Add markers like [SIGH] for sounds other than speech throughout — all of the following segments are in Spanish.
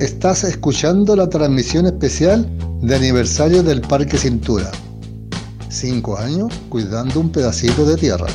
Estás escuchando la transmisión especial de aniversario del Parque Cintura. Cinco años cuidando un pedacito de tierra.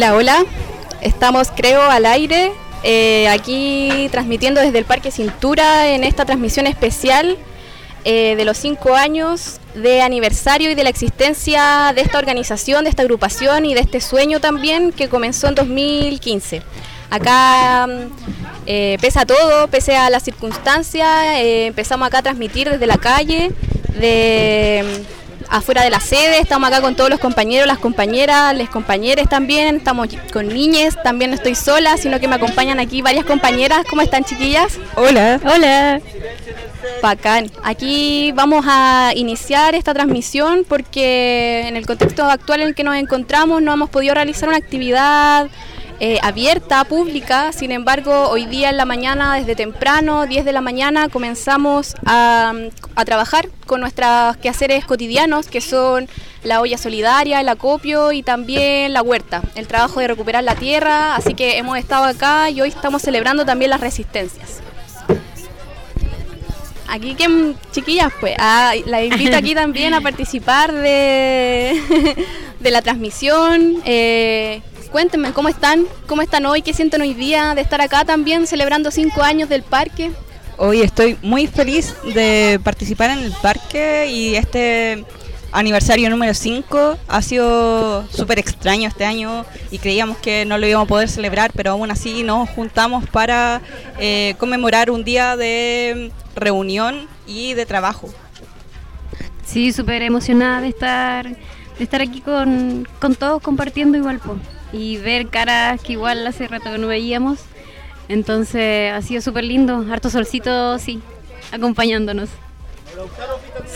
Hola, hola. Estamos, creo, al aire, eh, aquí transmitiendo desde el Parque Cintura en esta transmisión especial eh, de los cinco años de aniversario y de la existencia de esta organización, de esta agrupación y de este sueño también que comenzó en 2015. Acá, eh, pese a todo, pese a las circunstancias, empezamos acá a transmitir desde la calle, de afuera de la sede, estamos acá con todos los compañeros, las compañeras, les compañeros también, estamos con niñas, también no estoy sola, sino que me acompañan aquí varias compañeras. ¿Cómo están chiquillas? Hola. Hola. Bacán. Aquí vamos a iniciar esta transmisión porque en el contexto actual en el que nos encontramos no hemos podido realizar una actividad eh, abierta, pública. Sin embargo, hoy día en la mañana, desde temprano, 10 de la mañana, comenzamos a, trabajar con nuestros quehaceres cotidianos, que son la olla solidaria, el acopio y también la huerta, el trabajo de recuperar la tierra. Así que hemos estado acá y hoy estamos celebrando también las resistencias. Aquí que chiquillas, pues, ah, la invito aquí también a [LAUGHS] participar de, [LAUGHS] de la transmisión. Eh, Cuéntenme, ¿cómo están? ¿Cómo están hoy? ¿Qué sienten hoy día de estar acá también celebrando cinco años del parque? Hoy estoy muy feliz de participar en el parque y este aniversario número 5 ha sido súper extraño este año y creíamos que no lo íbamos a poder celebrar, pero aún así nos juntamos para eh, conmemorar un día de reunión y de trabajo. Sí, súper emocionada de estar, de estar aquí con, con todos compartiendo igual. Po y ver caras que igual hace rato que no veíamos. Entonces ha sido súper lindo, harto solcito, sí, acompañándonos.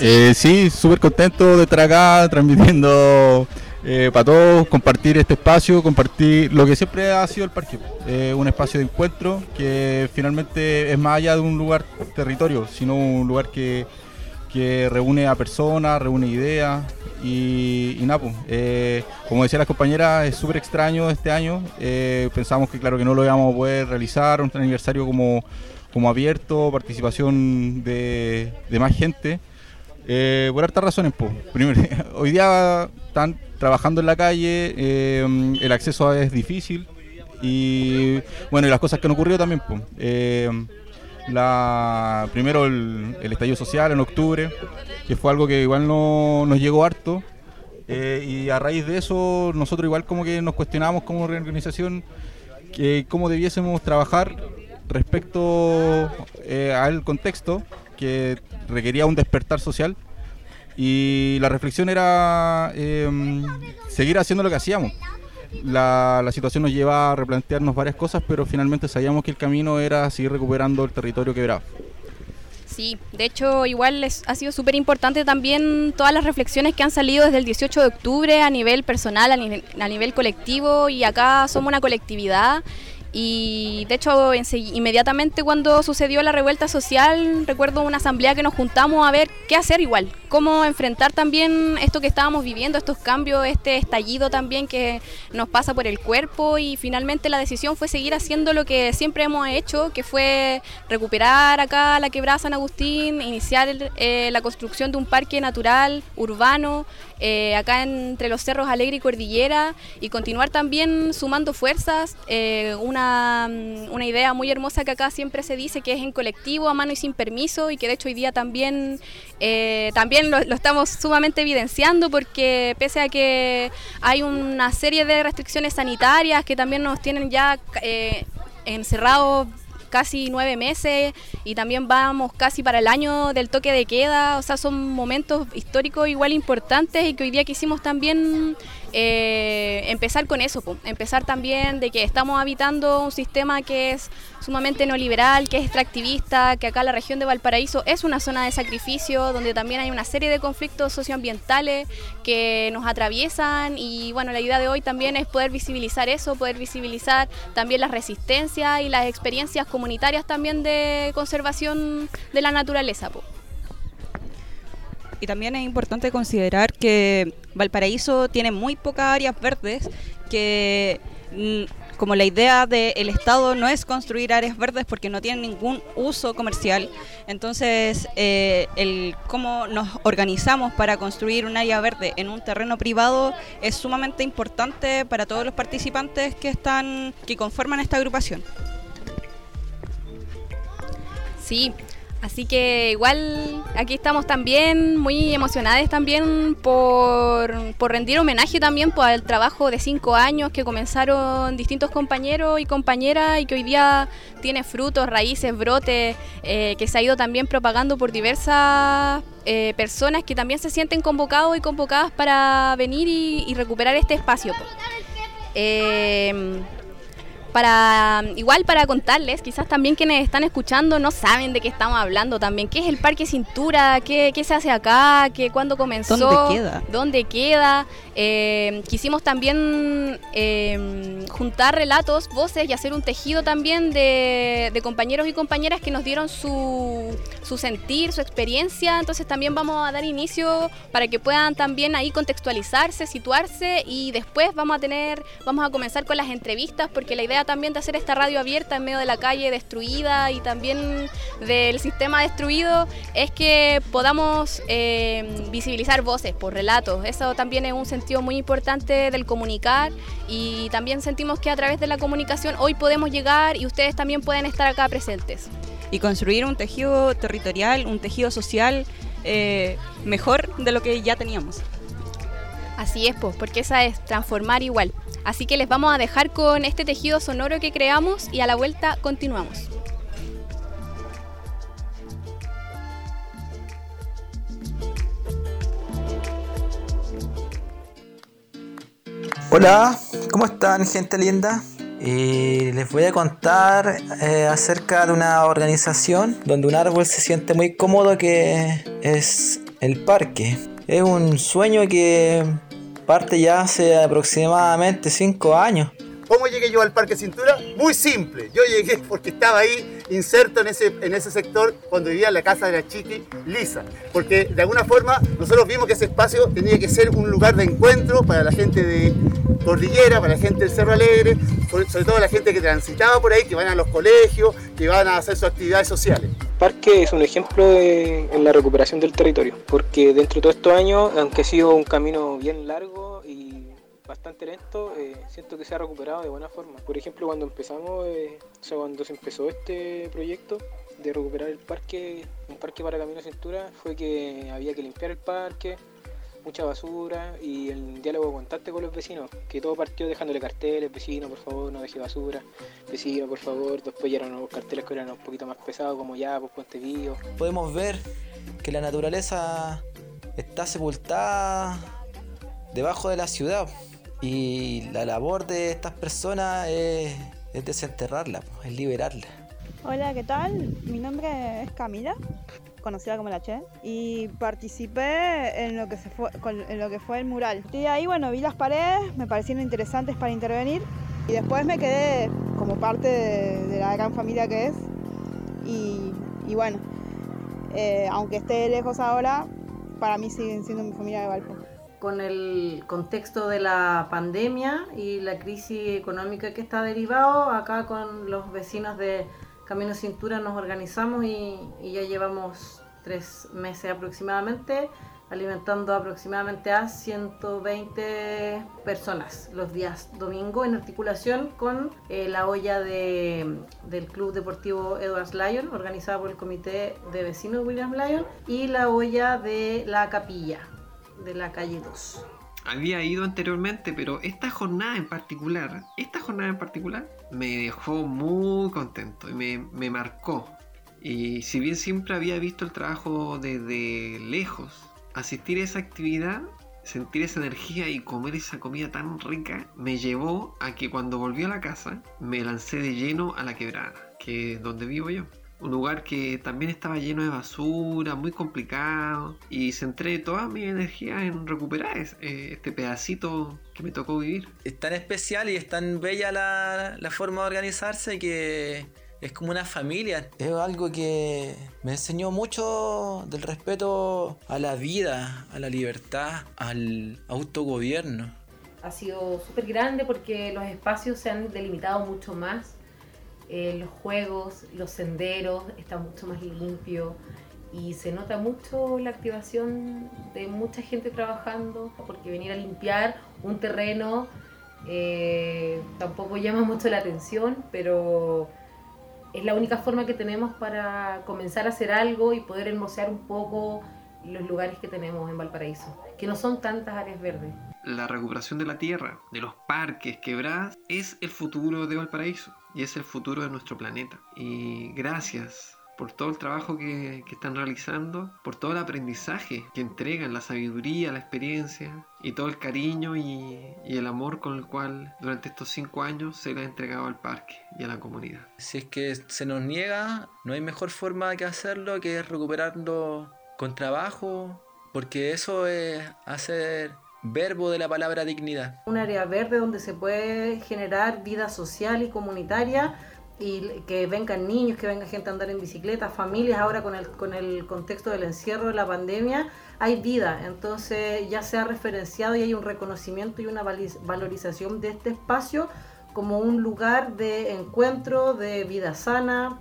Eh, sí, súper contento de estar acá transmitiendo eh, para todos, compartir este espacio, compartir lo que siempre ha sido el parque, eh, un espacio de encuentro que finalmente es más allá de un lugar territorio, sino un lugar que, que reúne a personas, reúne ideas, y, nada, pues, eh, como decía la compañera, es súper extraño este año. Eh, pensamos que claro que no lo íbamos a poder realizar, un aniversario como, como abierto, participación de, más gente. Eh, por hartas razones, pues. [LAUGHS] hoy día están trabajando en la calle, el acceso es difícil y bueno, y las cosas que han ocurrido también, pues. La, primero el, estallido social en octubre, que fue algo que igual no, nos llegó harto. Eh, y a raíz de eso, nosotros igual como que nos cuestionamos como organización que cómo debiésemos trabajar respecto eh, al contexto que requería un despertar social. Y la reflexión era em, seguir haciendo lo que hacíamos la, la, situación nos lleva a replantearnos varias cosas, pero finalmente sabíamos que el camino era seguir recuperando el territorio quebrado. Sí, de hecho igual les ha sido súper importante también todas las reflexiones que han salido desde el 18 de octubre a nivel personal, a nivel, a nivel colectivo y acá somos una colectividad y de hecho, inmediatamente cuando sucedió la revuelta social, recuerdo una asamblea que nos juntamos a ver qué hacer igual, cómo enfrentar también esto que estábamos viviendo, estos cambios, este estallido también que nos pasa por el cuerpo. Y finalmente la decisión fue seguir haciendo lo que siempre hemos hecho, que fue recuperar acá la quebrada San Agustín, iniciar eh, la construcción de un parque natural, urbano, eh, acá entre los cerros Alegre y Cordillera y continuar también sumando fuerzas. Eh, una, una, idea muy hermosa que acá siempre se dice que es en colectivo, a mano y sin permiso y que de hecho hoy día también, eh, también lo, estamos sumamente evidenciando porque pese a que hay una serie de restricciones sanitarias que también nos tienen ya encerrados casi nueve meses y también vamos casi para el año del toque de queda, o sea, son momentos históricos igual importantes y que hoy día quisimos también eh, empezar con eso, empezar también de que estamos habitando un sistema que es sumamente neoliberal, que es extractivista, que acá la región de Valparaíso es una zona de sacrificio, donde también hay una serie de conflictos socioambientales que nos atraviesan y bueno, la idea de hoy también es poder visibilizar eso, poder visibilizar también las resistencias y las experiencias comunitarias también de conservación de la naturaleza. Y también es importante considerar que Valparaíso tiene muy pocas áreas verdes que mm, como la idea del Estado no es construir áreas verdes porque no tienen ningún uso comercial, entonces eh, el cómo nos organizamos para construir un área verde en un terreno privado es sumamente importante para todos los participantes que están que conforman esta agrupación. Sí, Así que igual aquí estamos también muy emocionadas también por, rendir homenaje también por el trabajo de cinco años que comenzaron distintos compañeros y compañeras y que hoy día tiene frutos, raíces, brotes, eh, que se ha ido también propagando por diversas eh, personas que también se sienten convocados y convocadas para venir y, recuperar este espacio para igual para contarles, quizás también quienes están escuchando no saben de qué estamos hablando también, qué es el Parque Cintura, qué, qué se hace acá, qué cuándo comenzó, dónde queda, dónde queda. Eh, quisimos también eh, juntar relatos, voces y hacer un tejido también de, de compañeros y compañeras que nos dieron su, su sentir, su experiencia. Entonces también vamos a dar inicio para que puedan también ahí contextualizarse, situarse y después vamos a tener, vamos a comenzar con las entrevistas porque la idea también de hacer esta radio abierta en medio de la calle destruida y también del sistema destruido es que podamos eh, visibilizar voces por relatos. Eso también es un sentido muy importante del comunicar y también sentimos que a través de la comunicación hoy podemos llegar y ustedes también pueden estar acá presentes. Y construir un tejido territorial, un tejido social eh, mejor de lo que ya teníamos. Así es, pues, porque esa es transformar igual. Así que les vamos a dejar con este tejido sonoro que creamos y a la vuelta continuamos. Hola, ¿cómo están gente linda? Y les voy a contar eh, acerca de una organización donde un árbol se siente muy cómodo que es el parque. Es un sueño que parte ya hace aproximadamente 5 años. ¿Cómo llegué yo al Parque Cintura? Muy simple. Yo llegué porque estaba ahí inserto en ese, en ese sector cuando vivía en la casa de la Chiqui Lisa. Porque de alguna forma nosotros vimos que ese espacio tenía que ser un lugar de encuentro para la gente de Cordillera, para la gente del Cerro Alegre, sobre todo la gente que transitaba por ahí, que van a los colegios, que van a hacer sus actividades sociales. Parque es un ejemplo de, en la recuperación del territorio, porque dentro de todos estos años, aunque ha sido un camino bien largo y bastante lento, eh, siento que se ha recuperado de buena forma. Por ejemplo, cuando empezamos, eh, o sea, cuando se empezó este proyecto de recuperar el parque, un parque para camino cintura, fue que había que limpiar el parque, mucha basura y el diálogo constante con los vecinos, que todo partió dejándole carteles, vecino por favor no deje basura, vecino por favor, después ya eran nuevos carteles que eran un poquito más pesados como ya, pues Puente Vivo. Podemos ver que la naturaleza está sepultada debajo de la ciudad y la labor de estas personas es, es desenterrarla, es liberarla. Hola, ¿qué tal? Mi nombre es Camila conocida como la Che, y participé en lo que, fue, el mural. Y ahí, bueno, vi las paredes, me parecieron interesantes para intervenir, y después me quedé como parte de, la gran familia que es, y, bueno, eh, aunque esté lejos ahora, para mí siguen siendo mi familia de Valpo con el contexto de la pandemia y la crisis económica que está derivado, acá con los vecinos de Camino Cintura nos organizamos y, ya llevamos tres meses aproximadamente alimentando aproximadamente a 120 personas los días domingo en articulación con eh, la olla de, del Club Deportivo Edwards Lyon, organizada por el Comité de Vecinos Williams Lyon, y la olla de la capilla de la calle 2. había ido anteriormente, pero esta jornada en particular, esta jornada en particular, me dejó muy contento y me, me marcó. Y si bien siempre había visto el trabajo desde lejos, asistir a esa actividad, sentir esa energía y comer esa comida tan rica, me llevó a que cuando volví a la casa me lancé de lleno a la quebrada, que es donde vivo yo un lugar que también estaba lleno de basura, muy complicado, y centré toda mi energía en recuperar eh, este pedacito que me tocó vivir. Es tan especial y es tan bella la, la forma de organizarse que es como una familia. Es algo que me enseñó mucho del respeto a la vida, a la libertad, al autogobierno. Ha sido súper grande porque los espacios se han delimitado mucho más eh, los juegos, los senderos, está mucho más limpio y se nota mucho la activación de mucha gente trabajando, porque venir a limpiar un terreno eh, tampoco llama mucho la atención, pero es la única forma que tenemos para comenzar a hacer algo y poder hermosear un poco los lugares que tenemos en Valparaíso, que no son tantas áreas verdes. La recuperación de la tierra, de los parques, quebradas, es el futuro de Valparaíso y es el futuro de nuestro planeta. Y gracias por todo el trabajo que, están realizando, por todo el aprendizaje que entregan, la sabiduría, la experiencia y todo el cariño y, y, el amor con el cual durante estos cinco años se le ha entregado al parque y a la comunidad. Si es que se nos niega, no hay mejor forma que hacerlo que recuperarlo con trabajo, porque eso es hacer verbo de la palabra dignidad. Un área verde donde se puede generar vida social y comunitaria y que vengan niños, que venga gente a andar en bicicleta, familias ahora con el, con el contexto del encierro de la pandemia, hay vida, entonces ya se ha referenciado y hay un reconocimiento y una valorización de este espacio como un lugar de encuentro, de vida sana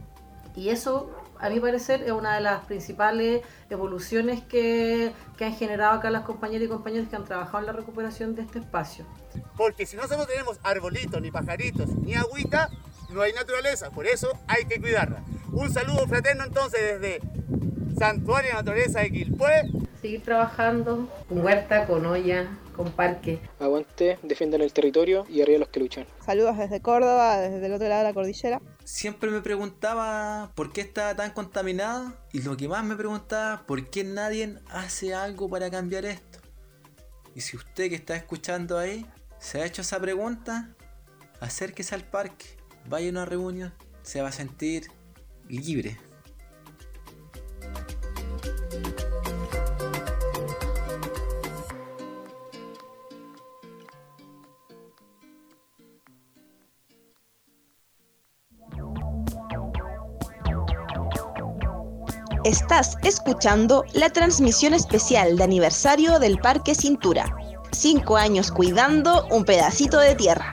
y eso a mi parecer, es una de las principales evoluciones que, han generado acá las compañeras y compañeros que han trabajado en la recuperación de este espacio. Porque si nosotros tenemos arbolitos, ni pajaritos, ni agüita, no hay naturaleza, por eso hay que cuidarla. Un saludo fraterno entonces desde Santuario de Naturaleza de Quilpué. Seguir trabajando con huerta, con olla, con parque. Aguante, defiendan el territorio y arriba los que luchan. Saludos desde Córdoba, desde el otro lado de la cordillera. Siempre me preguntaba por qué estaba tan contaminada y lo que más me preguntaba, por qué nadie hace algo para cambiar esto. Y si usted que está escuchando ahí se ha hecho esa pregunta, acérquese al parque, vaya a una reunión, se va a sentir libre. Estás escuchando la transmisión especial de aniversario del Parque Cintura. Cinco años cuidando un pedacito de tierra.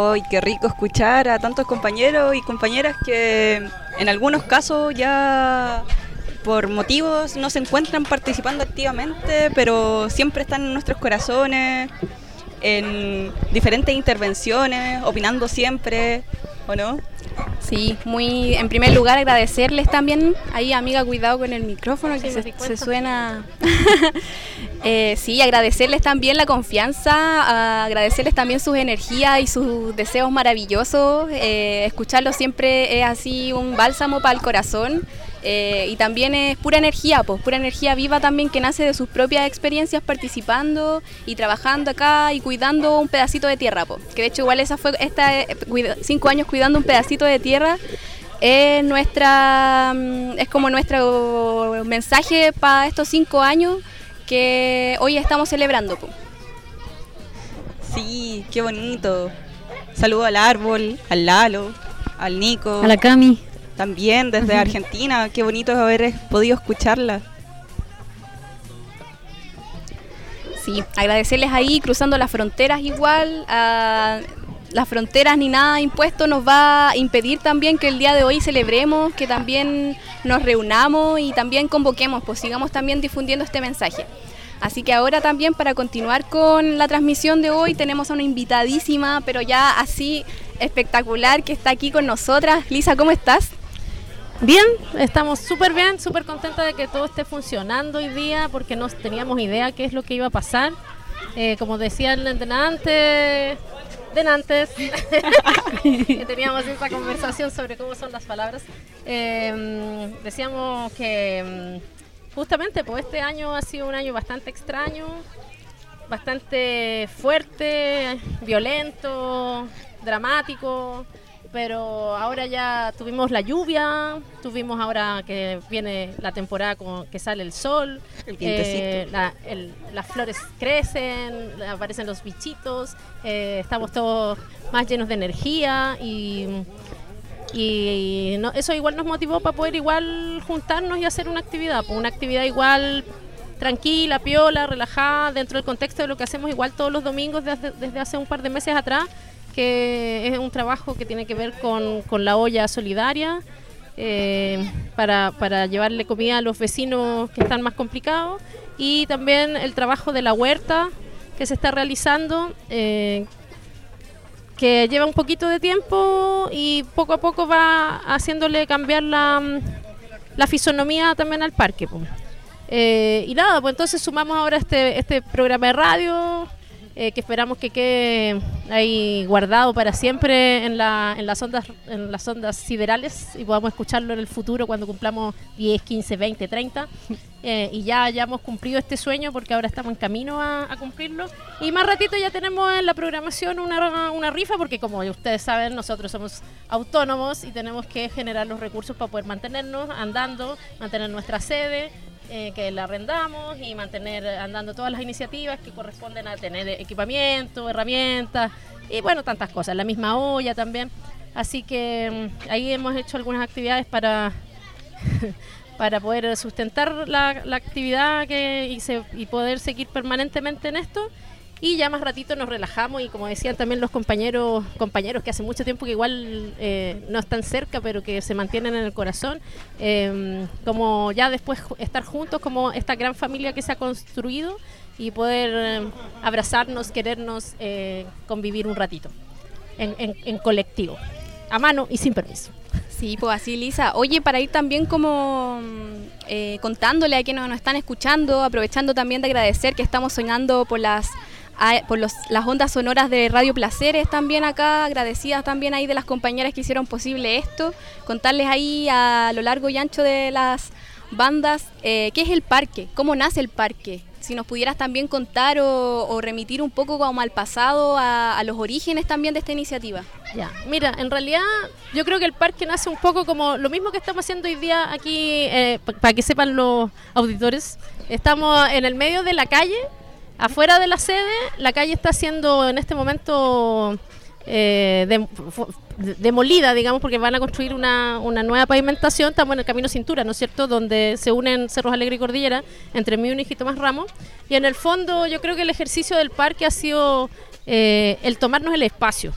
¡Ay, qué rico escuchar a tantos compañeros y compañeras que en algunos casos ya por motivos no se encuentran participando activamente, pero siempre están en nuestros corazones, en diferentes intervenciones, opinando siempre, ¿o no? Sí, muy en primer lugar agradecerles también, ahí amiga, cuidado con el micrófono que se, suena. [LAUGHS] eh, sí, agradecerles también la confianza, agradecerles también sus energías y sus deseos maravillosos. Eh, escucharlos siempre es así un bálsamo para el corazón. Eh, y también es pura energía, pues pura energía viva también que nace de sus propias experiencias participando y trabajando acá y cuidando un pedacito de tierra, pues. Que de hecho igual esa fue esta eh, cinco años cuidando un pedacito de tierra es nuestra mm, es como nuestro mensaje para estos cinco años que hoy estamos celebrando. Pues. Sí, qué bonito. Saludo al árbol, al Lalo, al Nico. A la Cami también desde Argentina. Qué bonito haber podido escucharla. Sí, agradecerles ahí, cruzando las fronteras igual, a las fronteras ni nada impuesto nos va a impedir también que el día de hoy celebremos, que también nos reunamos y también convoquemos, pues sigamos también difundiendo este mensaje. Así que ahora también para continuar con la transmisión de hoy tenemos a una invitadísima, pero ya así espectacular que está aquí con nosotras. Lisa, ¿cómo estás? Bien, estamos súper bien, súper contentas de que todo esté funcionando hoy día porque no teníamos idea qué es lo que iba a pasar. Eh, como decían antes, antes, [LAUGHS] que teníamos esa conversación sobre cómo son las palabras, eh, decíamos que mm, justamente pues este año ha sido un año bastante extraño, bastante fuerte, violento, dramático pero ahora ya tuvimos la lluvia, tuvimos ahora que viene la temporada con, que sale el sol, eh, las flores crecen, aparecen los bichitos, eh, estamos todos más llenos de energía y, y eso igual nos motivó para poder igual juntarnos y hacer una actividad, pues una actividad igual tranquila, piola, relajada, dentro del contexto de lo que hacemos igual todos los domingos desde hace un par de meses atrás que es un trabajo que tiene que ver con, con la olla solidaria eh, para, para, llevarle comida a los vecinos que están más complicados y también el trabajo de la huerta que se está realizando. Eh, que lleva un poquito de tiempo y poco a poco va haciéndole cambiar la, la fisonomía también al parque. Eh, y nada, pues entonces sumamos ahora este, este programa de radio, eh, que esperamos que quede ahí guardado para siempre en, la, en, las ondas, en las ondas siderales y podamos escucharlo en el futuro cuando cumplamos 10, 15, 20, 30 y ya hayamos cumplido este sueño porque ahora estamos en camino a, cumplirlo. Y más ratito ya tenemos en la programación una, una rifa porque como ustedes saben nosotros somos autónomos y tenemos que generar los recursos para poder mantenernos andando, mantener nuestra sede eh, que la arrendamos y mantener andando todas las iniciativas que corresponden a tener equipamiento, herramientas y bueno, tantas cosas, la misma olla también. Así que mm, ahí hemos hecho algunas actividades para, [LAUGHS] para poder sustentar la, actividad que, y, y poder seguir permanentemente en esto y ya más ratito nos relajamos y como decían también los compañeros compañeros que hace mucho tiempo que igual eh, no están cerca pero que se mantienen en el corazón em, como ya después estar juntos como esta gran familia que se ha construido y poder em, abrazarnos querernos eh, convivir un ratito en, en colectivo a mano y sin permiso Sí, pues así, Lisa. Oye, para ir también como eh, contándole a quienes nos están escuchando, aprovechando también de agradecer que estamos soñando por las por las ondas sonoras de Radio Placeres también acá, agradecidas también ahí de las compañeras que hicieron posible esto, contarles ahí a lo largo y ancho de las bandas eh, qué es el parque, cómo nace el parque, si nos pudieras también contar o, remitir un poco como al pasado, a, los orígenes también de esta iniciativa. Ya, mira, en realidad yo creo que el parque nace un poco como lo mismo que estamos haciendo hoy día aquí, eh, para que sepan los auditores. Estamos en el medio de la calle, Afuera de la sede, la calle está siendo en este momento eh, demolida, digamos, porque van a construir una, nueva pavimentación. Estamos en el camino Cintura, ¿no es cierto? Donde se unen Cerros Alegre y Cordillera, entre Múnich y Tomás Ramos. Y en el fondo, yo creo que el ejercicio del parque ha sido eh, el tomarnos el espacio.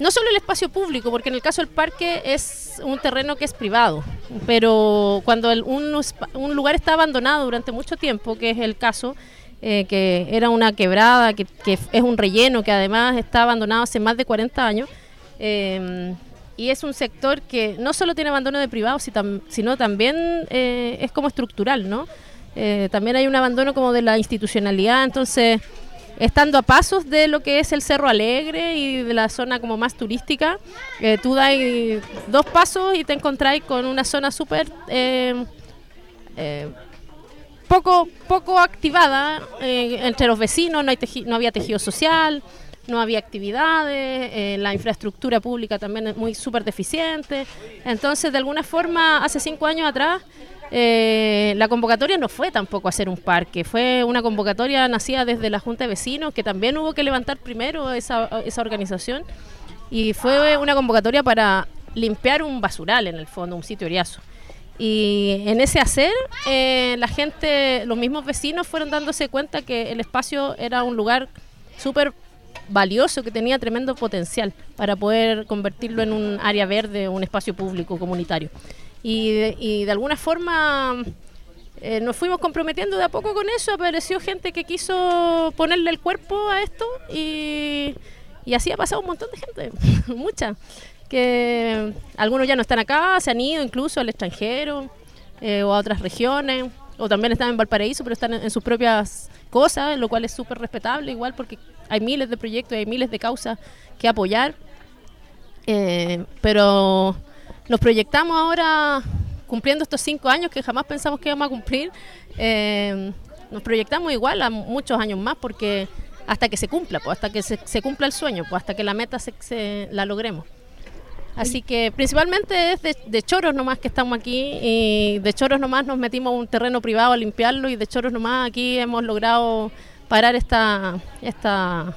No solo el espacio público, porque en el caso del parque es un terreno que es privado, pero cuando un, un lugar está abandonado durante mucho tiempo, que es el caso, eh, que era una quebrada, que, es un relleno, que además está abandonado hace más de 40 años. Eh, y es un sector que no solo tiene abandono de privados, sino también eh, es como estructural, ¿no? también hay un abandono como de la institucionalidad, entonces estando a pasos de lo que es el Cerro Alegre y de la zona como más turística, tú das dos pasos y te encontráis con una zona súper poco, poco activada eh, entre los vecinos, no, hay no había tejido social, no había actividades, eh, la infraestructura pública también es muy súper deficiente. Entonces, de alguna forma, hace cinco años atrás, eh, la convocatoria no fue tampoco hacer un parque, fue una convocatoria nacida desde la Junta de Vecinos, que también hubo que levantar primero esa, esa organización, y fue una convocatoria para limpiar un basural en el fondo, un sitio oriazo. Y en ese hacer, eh, la gente, los mismos vecinos fueron dándose cuenta que el espacio era un lugar súper valioso que tenía tremendo potencial para poder convertirlo en un área verde, un espacio público comunitario. Y de, y de alguna forma eh, nos fuimos comprometiendo de a poco con eso, apareció gente que quiso ponerle el cuerpo a esto y, y así ha pasado un montón de gente, [LAUGHS] mucha, que algunos ya no están acá, se han ido incluso al extranjero eh, o a otras regiones, o también están en Valparaíso, pero están en, sus propias cosas, lo cual es súper respetable igual porque hay miles de proyectos, hay miles de causas que apoyar, eh, pero nos proyectamos ahora cumpliendo estos cinco años que jamás pensamos que íbamos a cumplir, eh, nos proyectamos igual a muchos años más porque hasta que se cumpla, pues, hasta que se, cumpla el sueño, pues, hasta que la meta se- la logremos. Así que principalmente es de, de choros nomás que estamos aquí y de choros nomás nos metimos a un terreno privado a limpiarlo y de choros nomás aquí hemos logrado parar esta, esta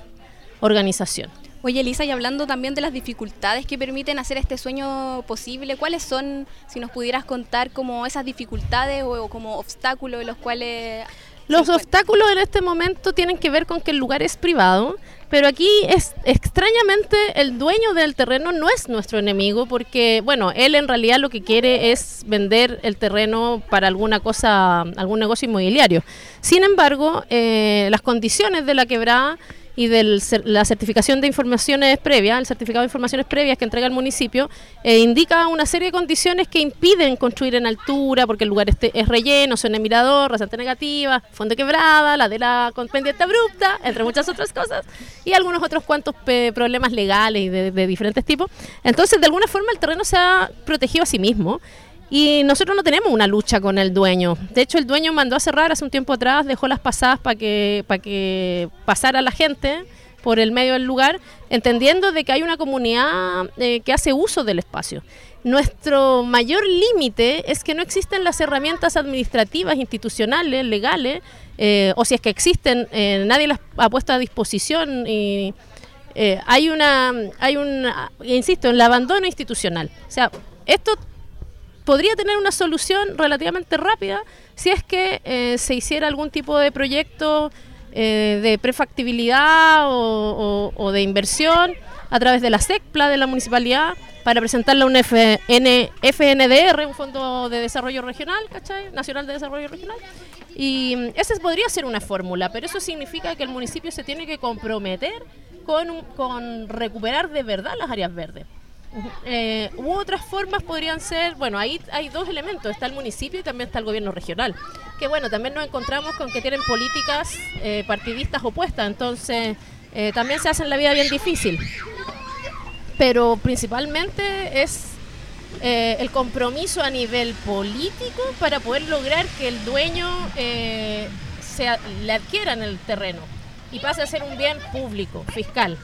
organización. Oye, Elisa, y hablando también de las dificultades que permiten hacer este sueño posible, ¿cuáles son, si nos pudieras contar, como esas dificultades o, o como obstáculos en los cuales... Los obstáculos en este momento tienen que ver con que el lugar es privado, pero aquí es extrañamente el dueño del terreno no es nuestro enemigo porque, bueno, él en realidad lo que quiere es vender el terreno para alguna cosa, algún negocio inmobiliario. Sin embargo, eh, las condiciones de la quebrada y de la certificación de informaciones previas, el certificado de informaciones previas que entrega el municipio, eh, indica una serie de condiciones que impiden construir en altura, porque el lugar es relleno, zona de mirador, rasante negativa, fondo quebrada, ladera con pendiente abrupta, entre muchas otras cosas, y algunos otros cuantos problemas legales y de, de diferentes tipos. Entonces, de alguna forma, el terreno se ha protegido a sí mismo. Y nosotros no tenemos una lucha con el dueño. De hecho, el dueño mandó a cerrar hace un tiempo atrás, dejó las pasadas para que, para que pasara la gente por el medio del lugar, entendiendo de que hay una comunidad eh, que hace uso del espacio. Nuestro mayor límite es que no existen las herramientas administrativas, institucionales, legales, eh, o si es que existen, eh, nadie las ha puesto a disposición y eh, hay una, hay un, insisto, el abandono institucional. O sea, esto podría tener una solución relativamente rápida si es que eh, se hiciera algún tipo de proyecto eh, de prefactibilidad o, de inversión a través de la SECPLA de la municipalidad para presentarle a un FN FNDR, un Fondo de Desarrollo Regional, ¿cachai? Nacional de Desarrollo Regional. Y mm, esa podría ser una fórmula, pero eso significa que el municipio se tiene que comprometer con, con recuperar de verdad las áreas verdes. Eh, u otras formas podrían ser, bueno, ahí hay dos elementos, está el municipio y también está el gobierno regional, que bueno, también nos encontramos con que tienen políticas eh, partidistas opuestas, entonces eh, también se hacen la vida bien difícil. Pero principalmente es eh, el compromiso a nivel político para poder lograr que el dueño se, le adquiera en el terreno y pase a ser un bien público, fiscal.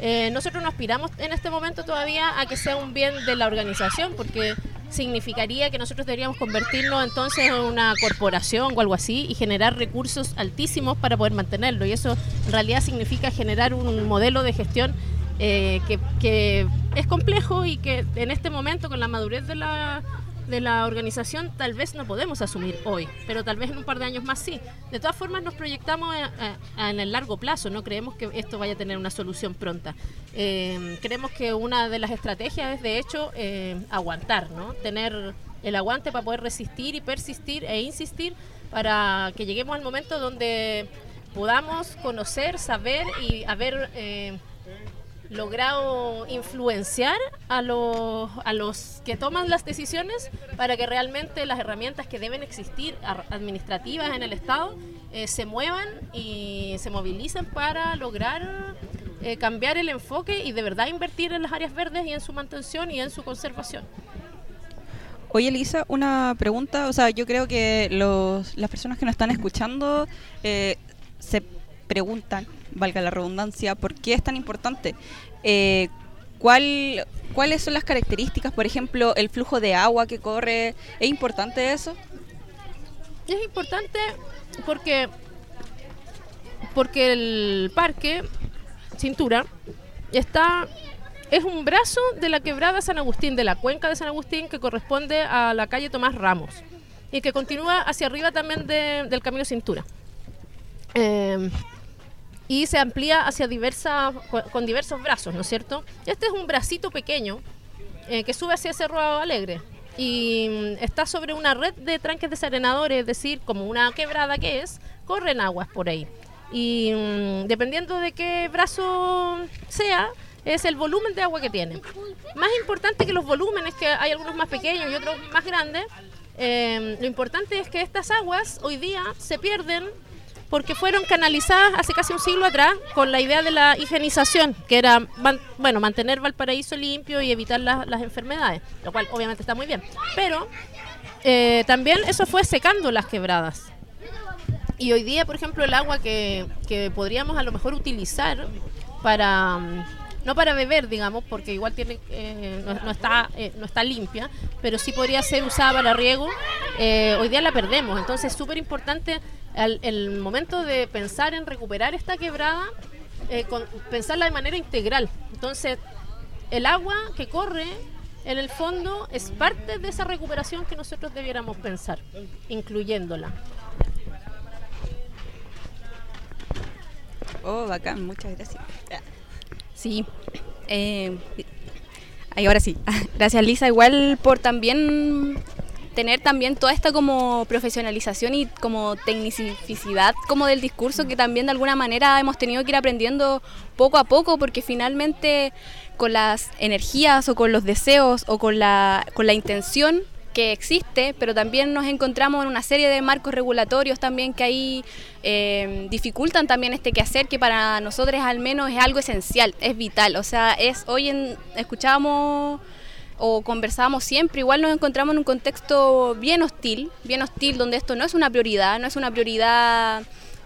Eh, nosotros no aspiramos en este momento todavía a que sea un bien de la organización, porque significaría que nosotros deberíamos convertirnos entonces en una corporación o algo así y generar recursos altísimos para poder mantenerlo. Y eso en realidad significa generar un modelo de gestión eh, que, que es complejo y que en este momento con la madurez de la, de la organización tal vez no podemos asumir hoy, pero tal vez en un par de años más sí. De todas formas nos proyectamos eh, eh, en el largo plazo, no creemos que esto vaya a tener una solución pronta. Eh, creemos que una de las estrategias es de hecho eh, aguantar, ¿no? tener el aguante para poder resistir y persistir e insistir para que lleguemos al momento donde podamos conocer, saber y haber eh, logrado influenciar a los, a los que toman las decisiones para que realmente las herramientas que deben existir administrativas en el Estado eh, se muevan y se movilicen para lograr eh, cambiar el enfoque y de verdad invertir en las áreas verdes y en su mantención y en su conservación. Oye, Elisa, una pregunta. O sea, yo creo que los, las personas que nos están escuchando eh, se preguntan, valga la redundancia, ¿por qué es tan importante? Eh, ¿cuál, ¿Cuáles son las características? Por ejemplo, el flujo de agua que corre. ¿Es importante eso? Es importante porque, porque el parque Cintura está es un brazo de la quebrada San Agustín, de la cuenca de San Agustín que corresponde a la calle Tomás Ramos y que continúa hacia arriba también de- del camino Cintura. Eh, y se amplía hacia diversas, con diversos brazos, ¿no es cierto? Este es un bracito pequeño eh, que sube hacia Cerro Alegre y mm, está sobre una red de tranques desarenadores, es decir, como una quebrada que es, corren aguas por ahí. Y mm, dependiendo de qué brazo sea, es el volumen de agua que tiene. Más importante que los volúmenes, que hay algunos más pequeños y otros más grandes, eh, lo importante es que estas aguas hoy día se pierden porque fueron canalizadas hace casi un siglo atrás con la idea de la higienización, que era bueno mantener Valparaíso limpio y evitar las enfermedades, lo cual obviamente está muy bien. Pero eh, también eso fue secando las quebradas. Y hoy día, por ejemplo, el agua que, que podríamos a lo mejor utilizar para mm, no para beber, digamos, porque igual tiene eh, no, está eh, no está limpia, pero sí podría ser usada para riego. hoy día la perdemos, entonces es súper importante el momento de pensar en recuperar esta quebrada, eh, pensarla de manera integral. Entonces, el agua que corre en el fondo es parte de esa recuperación que nosotros debiéramos pensar, incluyéndola. Oh, bacán, muchas gracias. Sí. Eh, ahora sí. [LAUGHS] Gracias Lisa, igual por también tener también toda esta como profesionalización y como tecnicidad como del discurso que también de alguna manera hemos tenido que ir aprendiendo poco a poco porque finalmente con las energías o con los deseos o con la, con la intención que existe, pero también nos encontramos en una serie de marcos regulatorios también que ahí eh, dificultan también este quehacer que para nosotros al menos es algo esencial, es vital. O sea, es hoy en, escuchábamos o conversábamos siempre, igual nos encontramos en un contexto bien hostil, bien hostil, donde esto no es una prioridad, no es una prioridad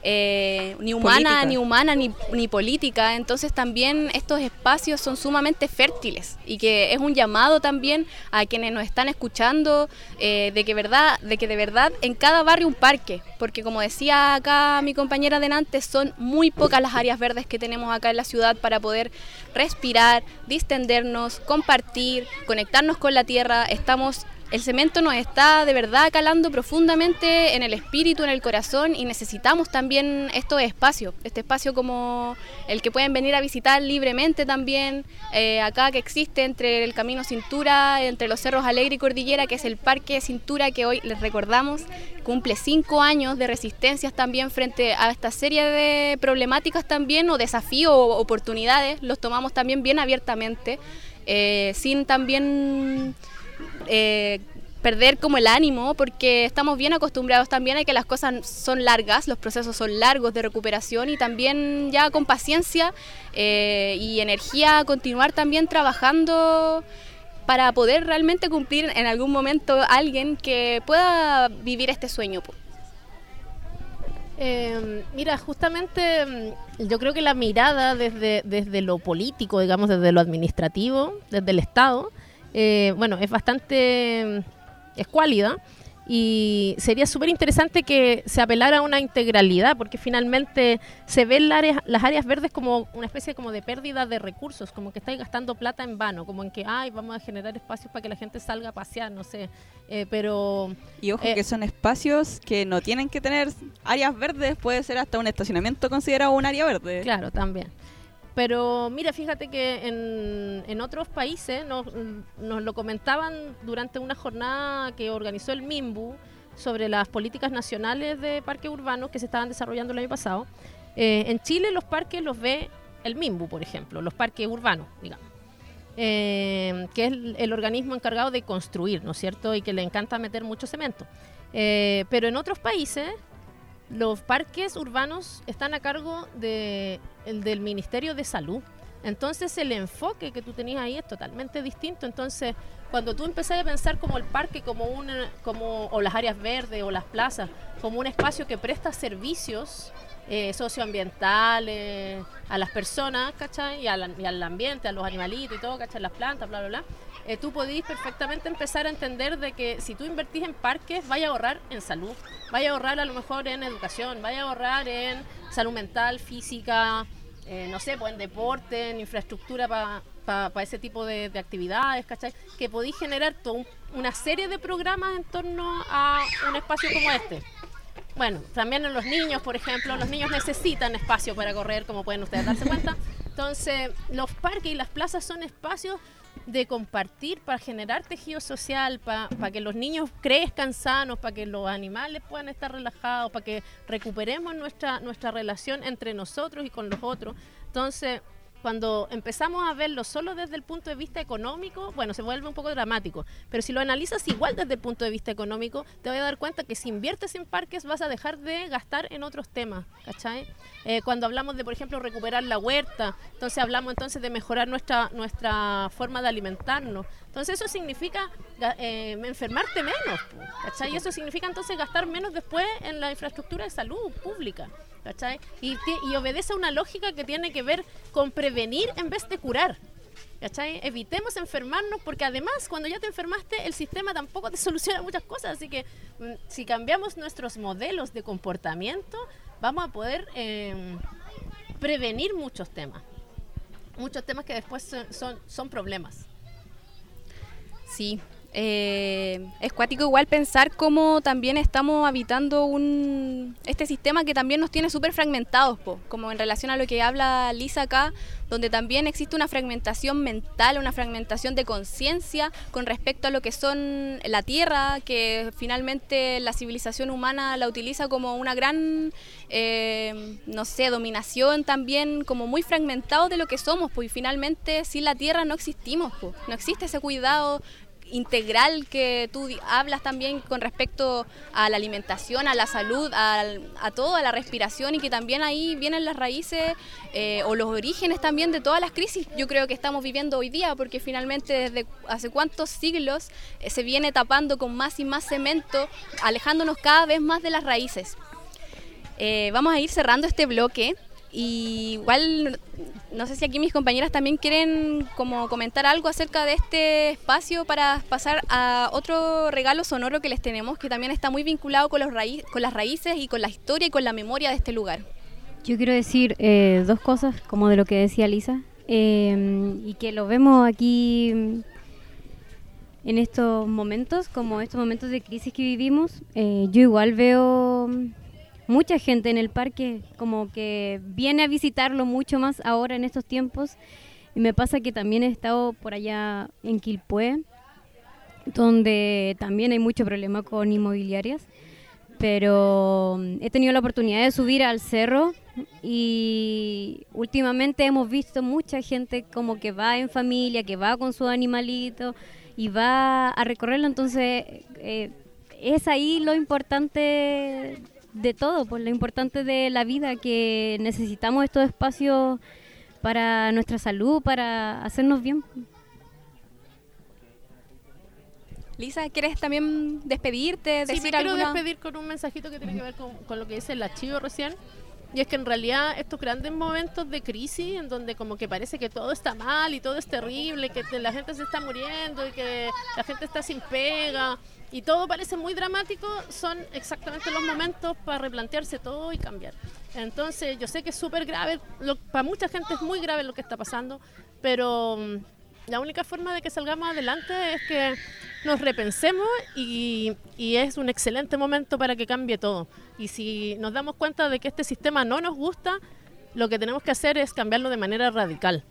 eh, ni humana, ni humana, ni, ni, política. Entonces también estos espacios son sumamente fértiles y que es un llamado también a quienes nos están escuchando eh, de que verdad, de que de verdad en cada barrio un parque, porque como decía acá mi compañera delante, son muy pocas las áreas verdes que tenemos acá en la ciudad para poder respirar, distendernos, compartir, conectarnos con la tierra. Estamos el cemento nos está de verdad calando profundamente en el espíritu, en el corazón y necesitamos también estos espacios, este espacio como el que pueden venir a visitar libremente también, eh, acá que existe entre el Camino Cintura, entre los Cerros Alegre y Cordillera, que es el Parque Cintura que hoy les recordamos, cumple cinco años de resistencias también frente a esta serie de problemáticas también o desafíos o oportunidades, los tomamos también bien abiertamente, eh, sin también eh, perder como el ánimo, porque estamos bien acostumbrados también a que las cosas son largas, los procesos son largos de recuperación y también ya con paciencia eh, y energía continuar también trabajando para poder realmente cumplir en algún momento alguien que pueda vivir este sueño. Eh, mira, justamente mm, yo creo que la mirada desde, desde lo político, digamos, desde lo administrativo, desde el Estado, eh, bueno, es bastante mm, escuálida y sería súper interesante que se apelara a una integralidad, porque finalmente se ven las áreas, verdes como una especie como de pérdida de recursos, como que estáis gastando plata en vano, como en que, ay, vamos a generar espacios para que la gente salga a pasear, no sé, eh, pero... Y ojo eh, que son espacios que no tienen que tener áreas verdes, puede ser hasta un estacionamiento considerado un área verde. Claro, también. Pero mira, fíjate que en, otros países nos, lo comentaban durante una jornada que organizó el MIMBU sobre las políticas nacionales de parques urbanos que se estaban desarrollando el año pasado. Eh, en Chile los parques los ve el MIMBU, por ejemplo, los parques urbanos, digamos. Eh, que es el, organismo encargado de construir, ¿no es cierto? Y que le encanta meter mucho cemento. Eh, pero en otros países los parques urbanos están a cargo de, el del Ministerio de Salud. Entonces el enfoque que tú tenías ahí es totalmente distinto. Entonces, cuando tú empezás a pensar como el parque, como una, como, o las áreas verdes o las plazas, como un espacio que presta servicios eh, socioambientales a las personas, ¿cachai? Y al, y al, ambiente, a los animalitos y todo, ¿cachai? Las plantas, bla, bla, bla. Eh, tú podís perfectamente empezar a entender de que si tú invertís en parques, vaya a ahorrar en salud, vaya a ahorrar a lo mejor en educación, vaya a ahorrar en salud mental, física, eh, no sé, pues en deporte, en infraestructura para ese tipo de, actividades, ¿cachai? Que podéis generar toda una serie de programas en torno a un espacio como este. bueno, también en los niños, por ejemplo, los niños necesitan espacio para correr, como pueden ustedes darse cuenta. Entonces, los parques y las plazas son espacios de compartir para generar tejido social, para que los niños crezcan sanos, para que los animales puedan estar relajados, para que recuperemos nuestra, nuestra relación entre nosotros y con los otros. Entonces, cuando empezamos a verlo solo desde el punto de vista económico, bueno, se vuelve un poco dramático, pero si lo analizas igual desde el punto de vista económico, te vas a dar cuenta que si inviertes en parques vas a dejar de gastar en otros temas, ¿cachai? Eh, cuando hablamos de, por ejemplo, recuperar la huerta, entonces hablamos entonces de mejorar nuestra, nuestra forma de alimentarnos. Entonces eso significa eh, enfermarte menos, ¿cachai? Y eso significa entonces gastar menos después en la infraestructura de salud pública. ¿cachai? Y, y obedece a una lógica que tiene que ver con prevenir en vez de curar. ¿cachai? Evitemos enfermarnos porque además cuando ya te enfermaste el sistema tampoco te [LAUGHS] soluciona muchas cosas, así que mm, si cambiamos nuestros modelos de comportamiento vamos a poder em, prevenir muchos temas, muchos temas que después son, son, son problemas. Sí, eh, es cuático igual pensar cómo también estamos habitando un este sistema que también nos tiene súper fragmentados, como en relación a lo que habla Lisa acá, donde también existe una fragmentación mental, una fragmentación de conciencia con respecto a lo que son la tierra, que finalmente la civilización humana la utiliza como una gran, eh, no sé, dominación también, como muy fragmentado de lo que somos, pues finalmente sin la tierra no existimos, no existe ese cuidado, integral que tú hablas también con respecto a la alimentación, a la salud, a, a todo, a la respiración y que también ahí vienen las raíces eh, o los orígenes también de todas las crisis yo creo que estamos viviendo hoy día porque finalmente desde hace cuántos siglos eh, se viene tapando con más y más cemento, alejándonos cada vez más de las raíces. Eh, vamos a ir cerrando este bloque. Y igual, no sé si aquí mis compañeras también quieren como comentar algo acerca de este espacio para pasar a otro regalo sonoro que les tenemos, que también está muy vinculado con, los con las raíces y con la historia y con la memoria de este lugar. Yo quiero decir eh, dos cosas, como de lo que decía Lisa, eh, y que lo vemos aquí en estos momentos, como estos momentos de crisis que vivimos. Eh, yo igual veo mucha gente en el parque, como que viene a visitarlo mucho más ahora en estos tiempos. Y me pasa que también he estado por allá en Quilpué, donde también hay mucho problema con inmobiliarias. Pero mm, he tenido la oportunidad de subir al cerro y últimamente hemos visto mucha gente como que va en familia, que va con su animalito y va a recorrerlo. Entonces eh, es ahí lo importante de todo, pues lo importante de la vida, que necesitamos estos espacios para nuestra salud, para hacernos bien. Lisa, ¿quieres también despedirte? Sí, me quiero despedir con un mensajito que tiene que ver con, lo que dice el archivo recién. Y es que en realidad estos grandes momentos de crisis, en donde como que parece que todo está mal y todo es terrible, que la gente se está muriendo y que la gente está sin pega, y todo parece muy dramático, son exactamente los momentos para replantearse todo y cambiar. Entonces, yo sé que es súper grave, para mucha gente es muy grave lo que está pasando, pero mm, la única forma de que salgamos adelante es que nos repensemos y, y, es un excelente momento para que cambie todo. Y si nos damos cuenta de que este sistema no nos gusta, lo que tenemos que hacer es cambiarlo de manera radical.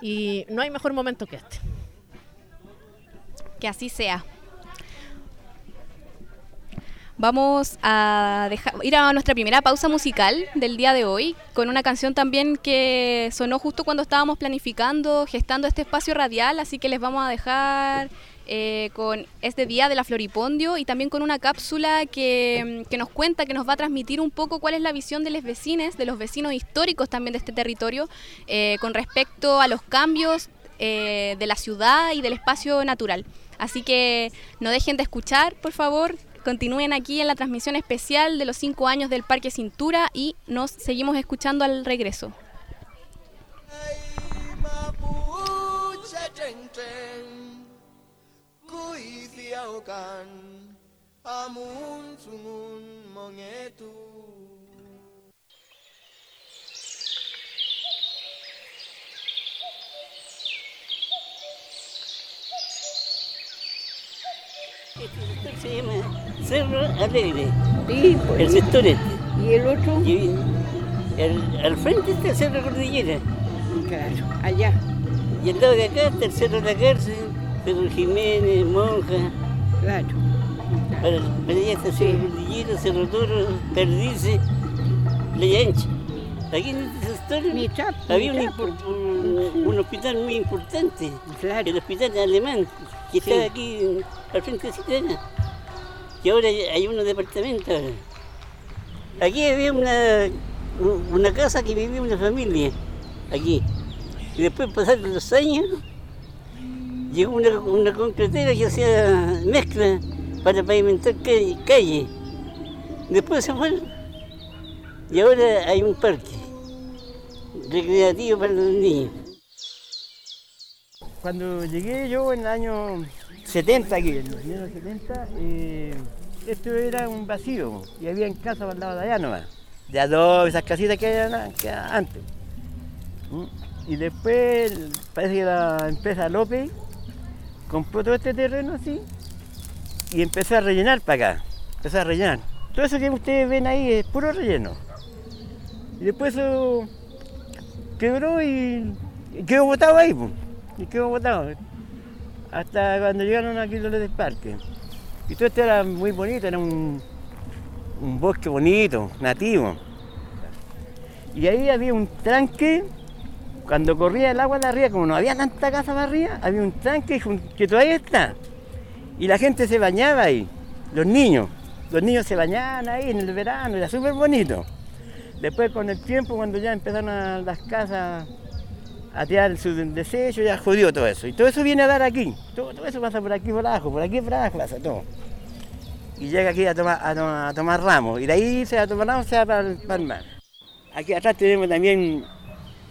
Y no hay mejor momento que este. Que así sea. Vamos a dejar, ir a nuestra primera pausa musical del día de hoy con una canción también que sonó justo cuando estábamos planificando, gestando este espacio radial, así que les vamos a dejar eh, con este día de la Floripondio y también con una cápsula que, nos cuenta, que nos va a transmitir un poco cuál es la visión de los vecinos, de los vecinos históricos también de este territorio, eh, con respecto a los cambios eh, de la ciudad y del espacio natural. Así que no dejen de escuchar, por favor, Continúen aquí en la transmisión especial de los cinco años del Parque Cintura y nos seguimos escuchando al regreso. Este sector se llama Cerro Alegre. El sector este. ¿Y el otro? Al frente está Cerro Cordillera. Claro, allá. Y al lado de acá está el Cerro de la Cárcel, Pedro Jiménez, Monja. Claro. Para, para allá está Cerro. Cordillera, Cerro Toro, Perdice, Leyancha. Aquí en este sector había. Un, hospital muy importante, el hospital alemán, que sí. estaba aquí al frente de Citrana. Y ahora hay unos departamentos. Aquí había una, una casa que vivía una familia, aquí. Y después pasaron los años, llegó una, una concretera que hacía mezcla para pavimentar calle. calle. Después se fueron. Y ahora hay un parque recreativo para los niños. Cuando llegué yo en el año 70 aquí, en los años 70, eh, esto era un vacío y había en casa al lado de allá nomás, de adobe, esas casitas que eran que antes. ¿Mm? Y después parece que la empresa López compró todo este terreno así y empezó a rellenar para acá, empezó a rellenar. Todo eso que ustedes ven ahí es puro relleno. Y después eso quebró y, quedó botado ahí. Y quedó botado. Hasta cuando llegaron aquí los del parque. Y todo esto era muy bonito, era un, un bosque bonito, nativo. Y ahí había un tranque, cuando corría el agua de arriba, como no había tanta casa para arriba, había un tranque que todavía está. Y la gente se bañaba ahí, los niños. Los niños se bañaban ahí en el verano, era súper bonito. Después con el tiempo, cuando ya empezaron las casas a tirar su desecho, ya jodió todo eso. Y todo eso viene a dar aquí. Todo, todo eso pasa por aquí por abajo, por aquí por abajo pasa todo. Y llega aquí a tomar, a tomar, ramos. Y de ahí se va a tomar ramos, se va para el, para el mar. Aquí atrás tenemos también,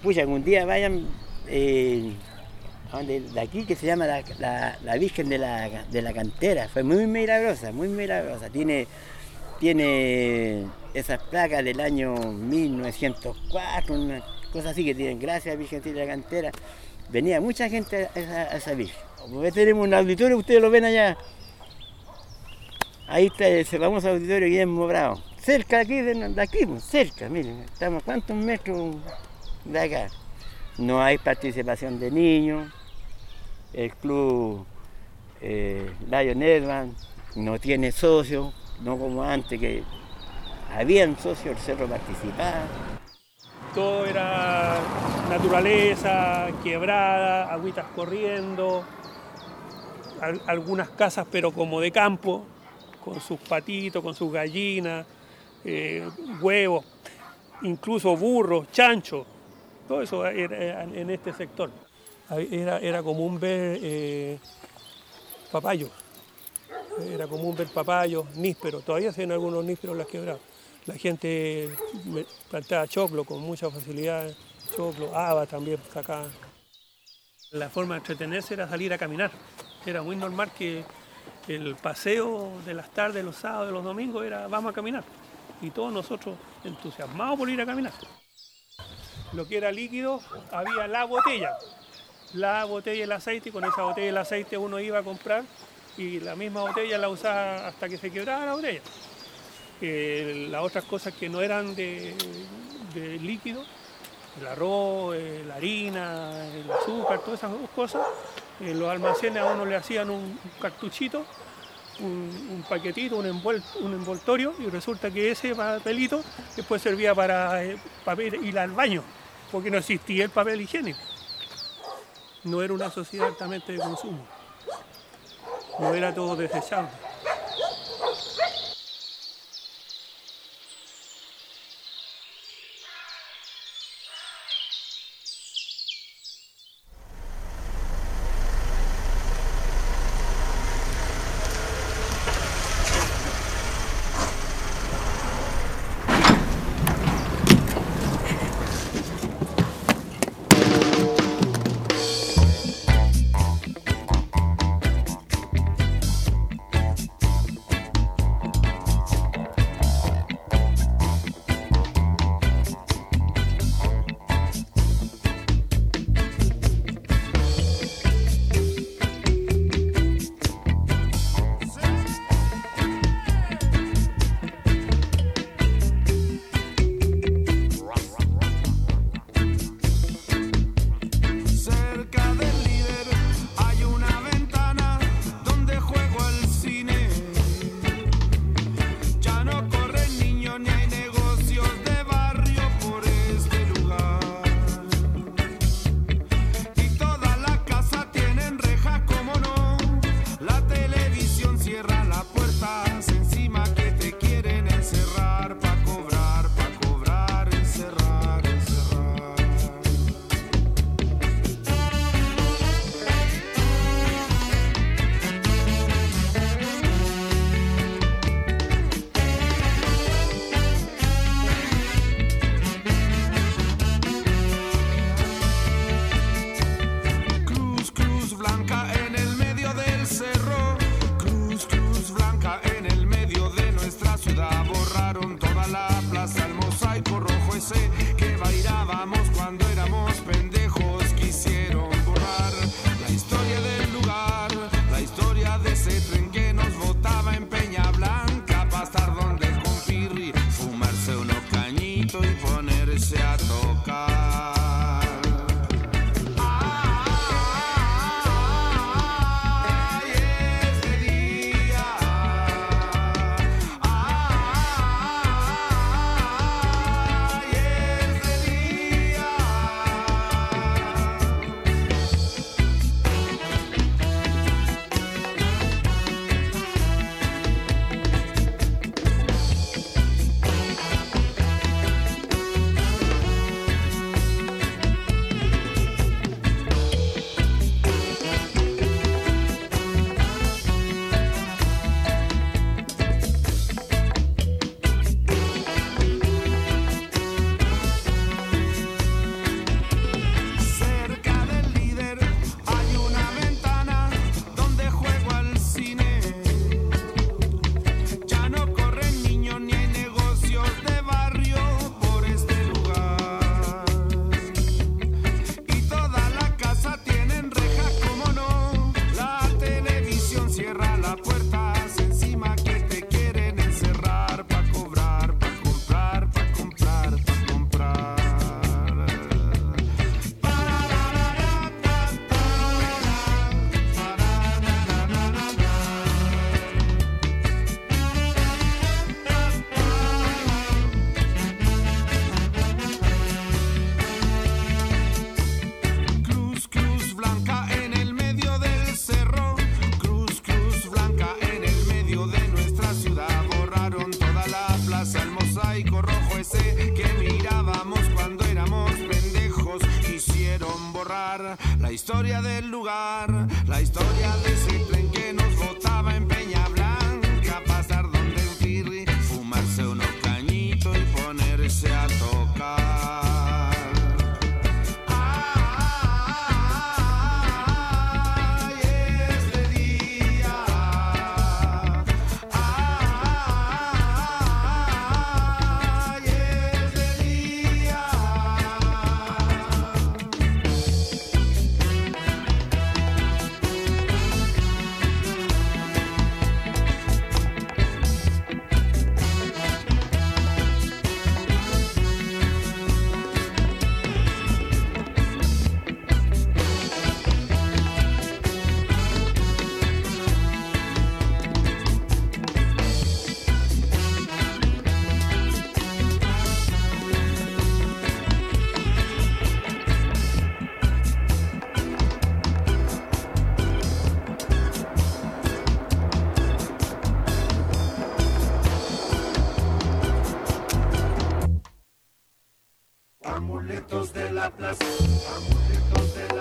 pucha, un día vayan eh, donde, de aquí que se llama la, la- la Virgen de la, de la Cantera. Fue muy milagrosa, muy milagrosa. Tiene, tiene esas placas del año 1904, una cosa así que tienen. Gracias, Virgen de la Cantera. Venía mucha gente a esa, a esa Virgen. Tenemos un auditorio, ustedes lo ven allá. Ahí está ese famoso auditorio Guillermo Bravo. Cerca aquí, de, aquí, pues, cerca, miren, estamos cuántos metros de acá. No hay participación de niños. El club eh, Lion no tiene socios, no como antes que habían socios, el cerro participaba. Todo era naturaleza, quebrada, agüitas corriendo, al- algunas casas pero como de campo, con sus patitos, con sus gallinas, eh, huevos, incluso burros, chanchos, todo eso en este sector. Era, era común ver eh, papayos, era común ver papayos, nísperos, todavía se ven algunos nísperos las quebradas. La gente plantaba choclo con mucha facilidad, choclo, haba también sacaba. La forma de entretenerse era salir a caminar. Era muy normal que el paseo de las tardes, los sábados, los domingos era vamos a caminar. Y todos nosotros entusiasmados por ir a caminar. Lo que era líquido, había la botella. La botella del aceite, y con esa botella del aceite uno iba a comprar y la misma botella la usaba hasta que se quebraba la botella. Eh, las otras cosas que no eran de, de líquido, el arroz, eh, la harina, el azúcar, todas esas cosas, en los almacenes a uno le hacían un, cartuchito, un, paquetito, un, un envoltorio, y resulta que ese papelito después servía para eh, papel ir al baño, porque no existía el papel higiénico. No era una sociedad altamente de consumo, no era todo desechable. De la plaza, de la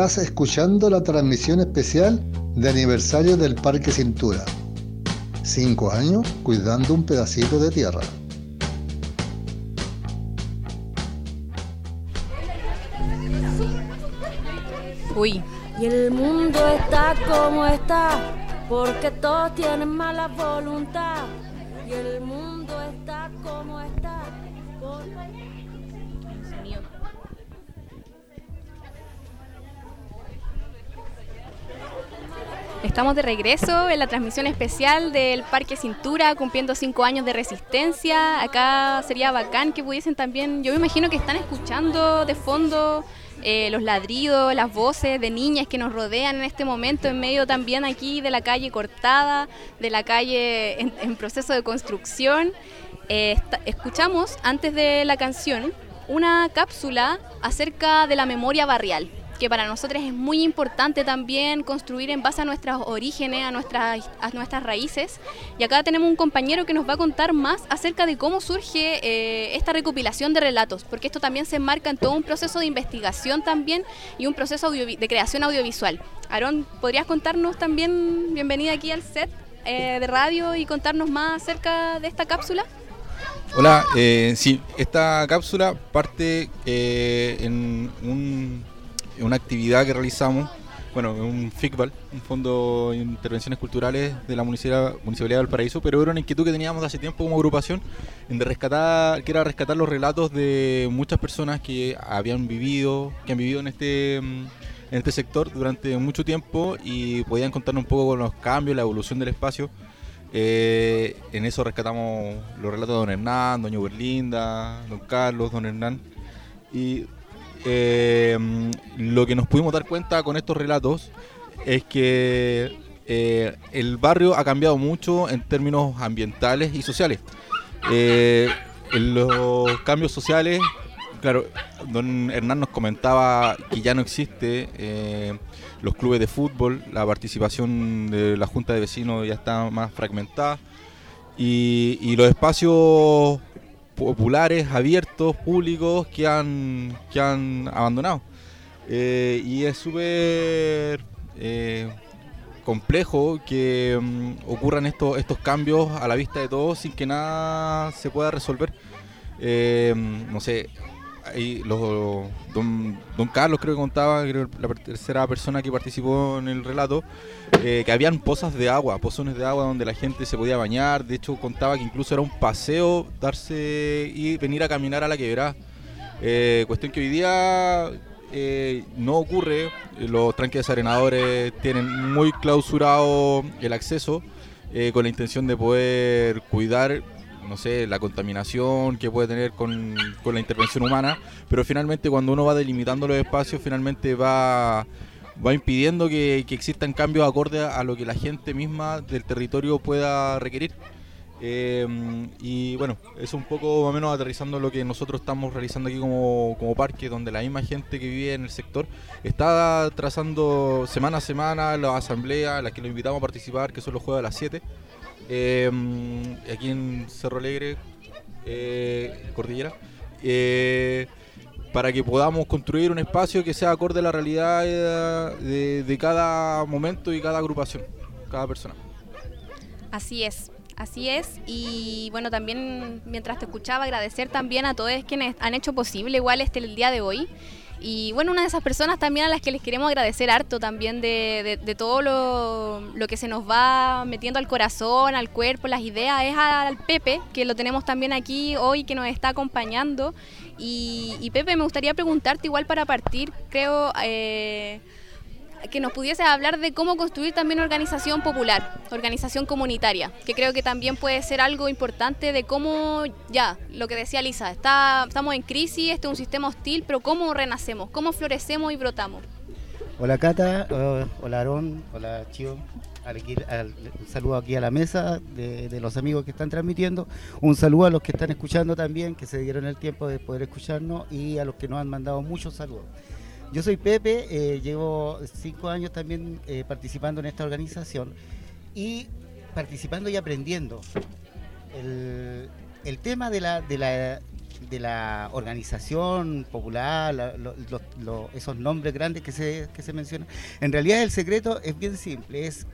Estás escuchando la transmisión especial de aniversario del Parque Cintura. Cinco años cuidando un pedacito de tierra. Uy, Y el mundo está como está, porque todos tienen mala voluntad. Estamos de regreso en la transmisión especial del Parque Cintura, cumpliendo cinco años de resistencia. Acá sería bacán que pudiesen también, yo me imagino que están escuchando de fondo eh, los ladridos, las voces de niñas que nos rodean en este momento, en medio también aquí de la calle cortada, de la calle en, proceso de construcción. Eh, escuchamos antes de la canción una cápsula acerca de la memoria barrial que para nosotros es muy importante también construir en base a nuestros orígenes, a nuestras, a nuestras raíces. Y acá tenemos un compañero que nos va a contar más acerca de cómo surge eh, esta recopilación de relatos, porque esto también se enmarca en todo un proceso de investigación también y un proceso de creación audiovisual. Aarón, ¿podrías contarnos también, bienvenida aquí al set eh, de radio y contarnos más acerca de esta cápsula? Hola, eh, sí, esta cápsula parte eh, en, un- una actividad que realizamos, bueno, en un FICBAL, un Fondo de Intervenciones Culturales de la Municipalidad, Municipalidad de Valparaíso, pero era una inquietud que teníamos hace tiempo como agrupación, en de rescatar, que era rescatar los relatos de muchas personas que habían vivido, que han vivido en este mm, en este sector durante mucho tiempo y podían contarnos un poco con los cambios, la evolución del espacio. Eh, en eso rescatamos los relatos de Don Hernán, Doña Berlinda, Don Carlos, Don Hernán. Eh, lo que nos pudimos dar cuenta con estos relatos es que eh, el barrio ha cambiado mucho en términos ambientales y sociales. Eh, en los cambios sociales, claro, don Hernán nos comentaba que ya no existe eh, los clubes de fútbol, la participación de la Junta de Vecinos ya está más fragmentada y los espacios populares, abiertos, públicos que han, que han abandonado. Eh, y es súper eh, complejo que mm, ocurran estos, estos cambios a la vista de todos sin que nada se pueda resolver. Eh, no sé, ahí don, don Carlos creo que contaba, creo la tercera persona que participó en el relato, eh, que habían pozas de agua, pozones de agua donde la gente se podía bañar. De hecho, contaba que incluso era un paseo darse y venir a caminar a la quebrada. Eh, cuestión que hoy día eh, no ocurre. Los tranques desarenadores tienen muy clausurado el acceso eh, con la intención de poder cuidar, no sé, la contaminación que puede tener con, con la intervención humana. Pero finalmente cuando uno va delimitando los espacios, finalmente va, va impidiendo que, que existan cambios acordes a lo que la gente misma del territorio pueda requerir. Eh, y bueno, es un poco más o menos aterrizando lo que nosotros estamos realizando aquí como, como parque, donde la misma gente que vive en el sector está trazando semana a semana las asambleas, a las que lo invitamos a participar, que son los jueves a las 7, eh, aquí en Cerro Alegre, eh, Cordillera, eh, para que podamos construir un espacio que sea acorde a la realidad eh, de cada momento y cada agrupación, cada persona. Así es, así es. Y bueno, también mientras te escuchaba, agradecer también a todos quienes han hecho posible igual este el día de hoy. Y bueno, una de esas personas también a las que les queremos agradecer harto también de, de- todo lo, lo que se nos va metiendo al corazón, al cuerpo, las ideas, es al Pepe, que lo tenemos también aquí hoy, que nos está acompañando. Y, y Pepe, me gustaría preguntarte igual para partir, creo... eh, que nos pudiese hablar de cómo construir también organización popular, organización comunitaria, que creo que también puede ser algo importante de cómo, ya, lo que decía Lisa, está, estamos en crisis, este es un sistema hostil, pero cómo renacemos, cómo florecemos y brotamos. Hola Cata, eh, hola Aarón, hola Chio. Un saludo aquí a la mesa de los amigos que están transmitiendo. Un saludo a los que están escuchando también, que se dieron el tiempo de poder escucharnos y a los que nos han mandado muchos saludos. Yo soy Pepe, eh, llevo cinco años también eh, participando en esta organización y participando y aprendiendo. El, tema de la, de la, de la organización popular, esos nombres grandes que se, que se mencionan, en realidad el secreto es bien simple, es,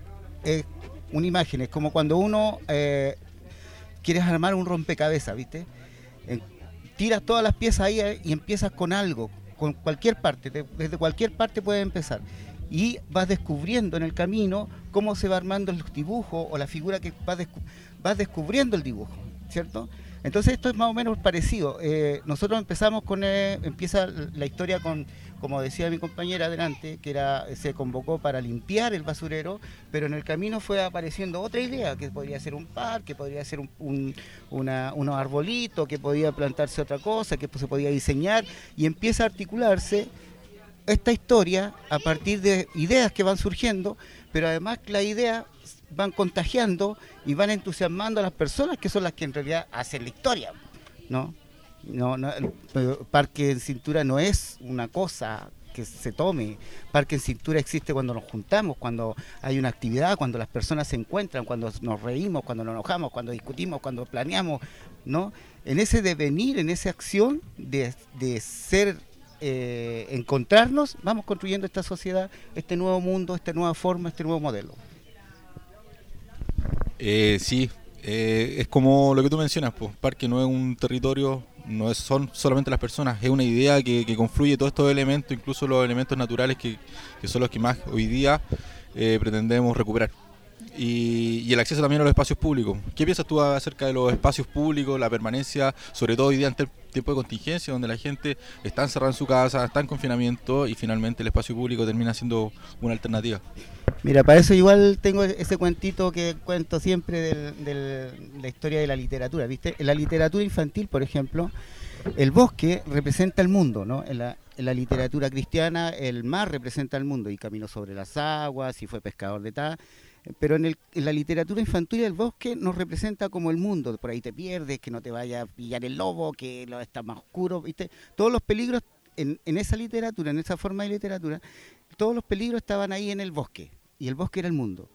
es una imagen, es como cuando uno eh, quieres armar un rompecabezas, ¿viste? Tiras todas las piezas ahí eh, y empiezas con algo, con cualquier parte, de- desde cualquier parte puedes empezar. Y vas descubriendo en el camino cómo se va armando el dibujo o la figura que vas, descu- vas descubriendo el dibujo, ¿cierto? Entonces esto es más o menos parecido. Eh, nosotros empezamos con, eh, empieza la historia con, como decía mi compañera adelante, que era, se convocó para limpiar el basurero, pero en el camino fue apareciendo otra idea, que podría ser un parque, podría ser un, un- unos arbolitos, que podía plantarse otra cosa, que se podía diseñar, y empieza a articularse esta historia a partir de ideas que van surgiendo, pero además que las ideas van contagiando y van entusiasmando a las personas que son las que en realidad hacen la historia, ¿no? No, no, el parque en cintura no es una cosa que se tome. Parque en cintura existe cuando nos juntamos, cuando hay una actividad, cuando las personas se encuentran, cuando nos reímos, cuando nos enojamos, cuando discutimos, cuando planeamos, ¿no? En ese devenir, en esa acción de, de ser, eh, encontrarnos, vamos construyendo esta sociedad, este nuevo mundo, esta nueva forma, este nuevo modelo. Eh, sí, eh, es como lo que tú mencionas, pues, parque no es un territorio, no es, son solamente las personas, es una idea que, que confluye todos estos elementos, incluso los elementos naturales que, que son los que más hoy día eh, pretendemos recuperar. Y, y el acceso también a los espacios públicos. ¿Qué piensas tú acerca de los espacios públicos, la permanencia, sobre todo hoy día en el tiempo de contingencia, donde la gente está encerrada en su casa, está en confinamiento y finalmente el espacio público termina siendo una alternativa? Mira, para eso igual tengo ese cuentito que cuento siempre de la historia de la literatura, ¿viste? En la literatura infantil, por ejemplo, el bosque representa el mundo, ¿no? En la, en la literatura cristiana, el mar representa el mundo, y Camino sobre las aguas, y fue pescador de tal. Pero en, el- en la literatura infantil el bosque nos representa como el mundo, por ahí te pierdes, que no te vaya a pillar el lobo, que lo está más oscuro, ¿viste? Todos los peligros en, en esa literatura, en esa forma de literatura, todos los peligros estaban ahí en el bosque, y el bosque era el mundo.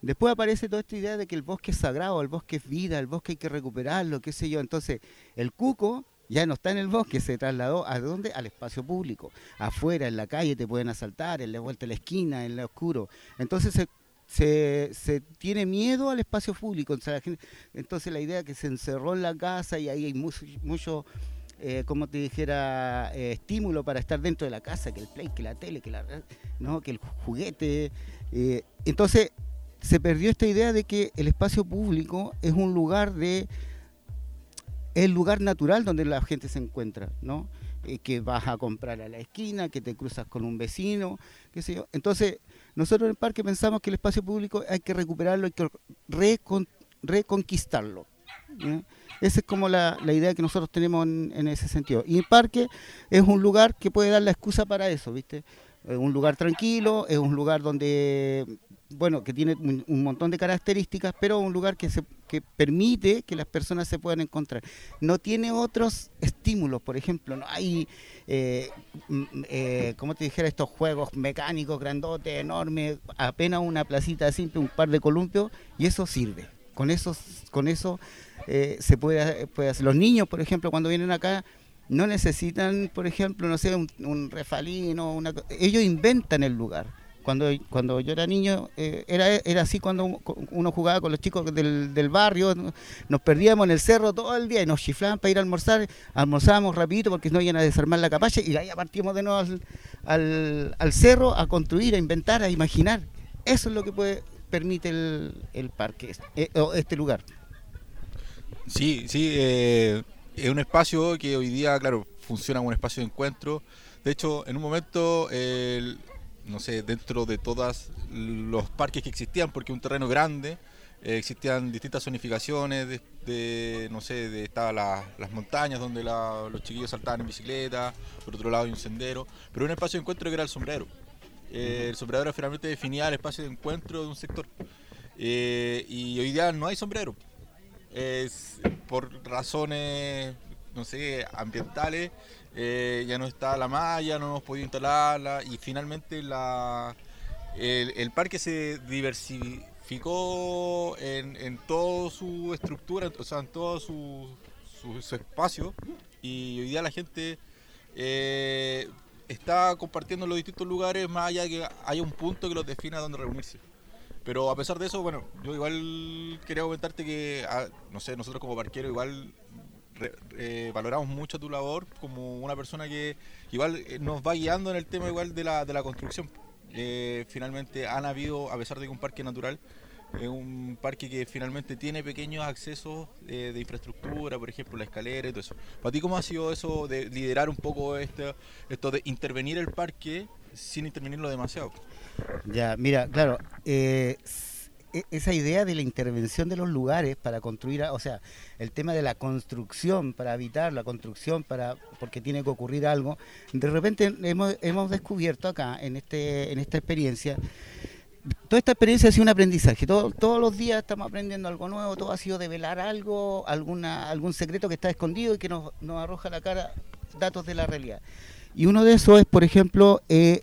Después aparece toda esta idea de que el bosque es sagrado, el bosque es vida, el bosque hay que recuperarlo, qué sé yo. Entonces, el cuco ya no está en el bosque, se trasladó a dónde? Al espacio público. Afuera, en la calle, te pueden asaltar, en la vuelta de la esquina, en lo oscuro. Entonces se, se, tiene miedo al espacio público. Entonces la, idea que se encerró en la casa y ahí hay mucho, mucho eh, como te dijera, eh, estímulo para estar dentro de la casa, que el play, que la tele, que, la, ¿no? que el juguete. eh, entonces se perdió esta idea de que el espacio público es un lugar de el lugar natural donde la gente se encuentra, ¿no? Que vas a comprar a la esquina, que te cruzas con un vecino, qué sé yo. Entonces, nosotros en el parque pensamos que el espacio público hay que recuperarlo, hay que recon- reconquistarlo. Esa es como la, la idea que nosotros tenemos en, en ese sentido. Y el parque es un lugar que puede dar la excusa para eso, ¿viste? Es un lugar tranquilo, es un lugar donde, bueno, que tiene un, montón de características, pero un lugar que, se, que permite que las personas se puedan encontrar. No tiene otros estímulos, por ejemplo, no hay, eh, mm, eh, como te dijera, estos juegos mecánicos grandotes, enormes, apenas una placita simple, un par de columpios, y eso sirve. Con eso, con eso eh, se puede, puede hacer. Los niños, por ejemplo, cuando vienen acá, no necesitan, por ejemplo, no sé, un, un refalino, una, ellos inventan el lugar. Cuando, cuando yo era niño, eh, era, era así cuando uno- jugaba con los chicos del, del barrio, ¿no? nos perdíamos en el cerro todo el día y nos chiflaban para ir a almorzar, almorzábamos rapidito porque no iban a desarmar la capacha y ahí partimos de nuevo al, al, cerro a construir, a inventar, a imaginar. Eso es lo que permite el, el parque, eh, o este lugar. Sí, sí, eh, es un espacio que hoy día, claro, funciona como un espacio de encuentro. De hecho, en un momento, el- no sé, dentro de todos los parques que existían, porque un terreno grande, eh, existían distintas zonificaciones, no sé, de, estaban las, las montañas donde la- los chiquillos saltaban en bicicleta, por otro lado hay un sendero, pero un espacio de encuentro que era el sombrero. Eh, el sombrero finalmente definía el espacio de encuentro de un sector. Eh, y hoy día no hay sombrero. Por razones, no sé, ambientales, eh, ya no está la malla, no hemos podido instalarla y finalmente la, el, parque se diversificó en, en toda su estructura, o sea, en todo su, su- su espacio y hoy día la gente eh, está compartiendo los distintos lugares más allá de que haya un punto que los defina donde reunirse. Pero a pesar de eso, bueno, yo igual quería comentarte que, ah, no sé, nosotros como parqueros igual eh, valoramos mucho tu labor como una persona que igual eh, nos va guiando en el tema igual de la, de la construcción. Eh, finalmente han habido, a pesar de que un parque natural, un parque que finalmente tiene pequeños accesos eh, de infraestructura, por ejemplo, la escalera y todo eso. ¿Para ti cómo ha sido eso de liderar un poco este, esto de intervenir el parque sin intervenirlo demasiado? Ya, mira, claro, eh, esa idea de la intervención de los lugares para construir, o sea, el tema de la construcción para habitar, la construcción para porque tiene que ocurrir algo, de repente hemos, hemos descubierto acá en este en esta experiencia toda esta experiencia ha sido un aprendizaje. Todo- todos los días estamos aprendiendo algo nuevo, todo ha sido develar algo, alguna, algún secreto que está escondido y que nos, nos arroja a la cara datos de la realidad. Y uno de esos es, por ejemplo, eh,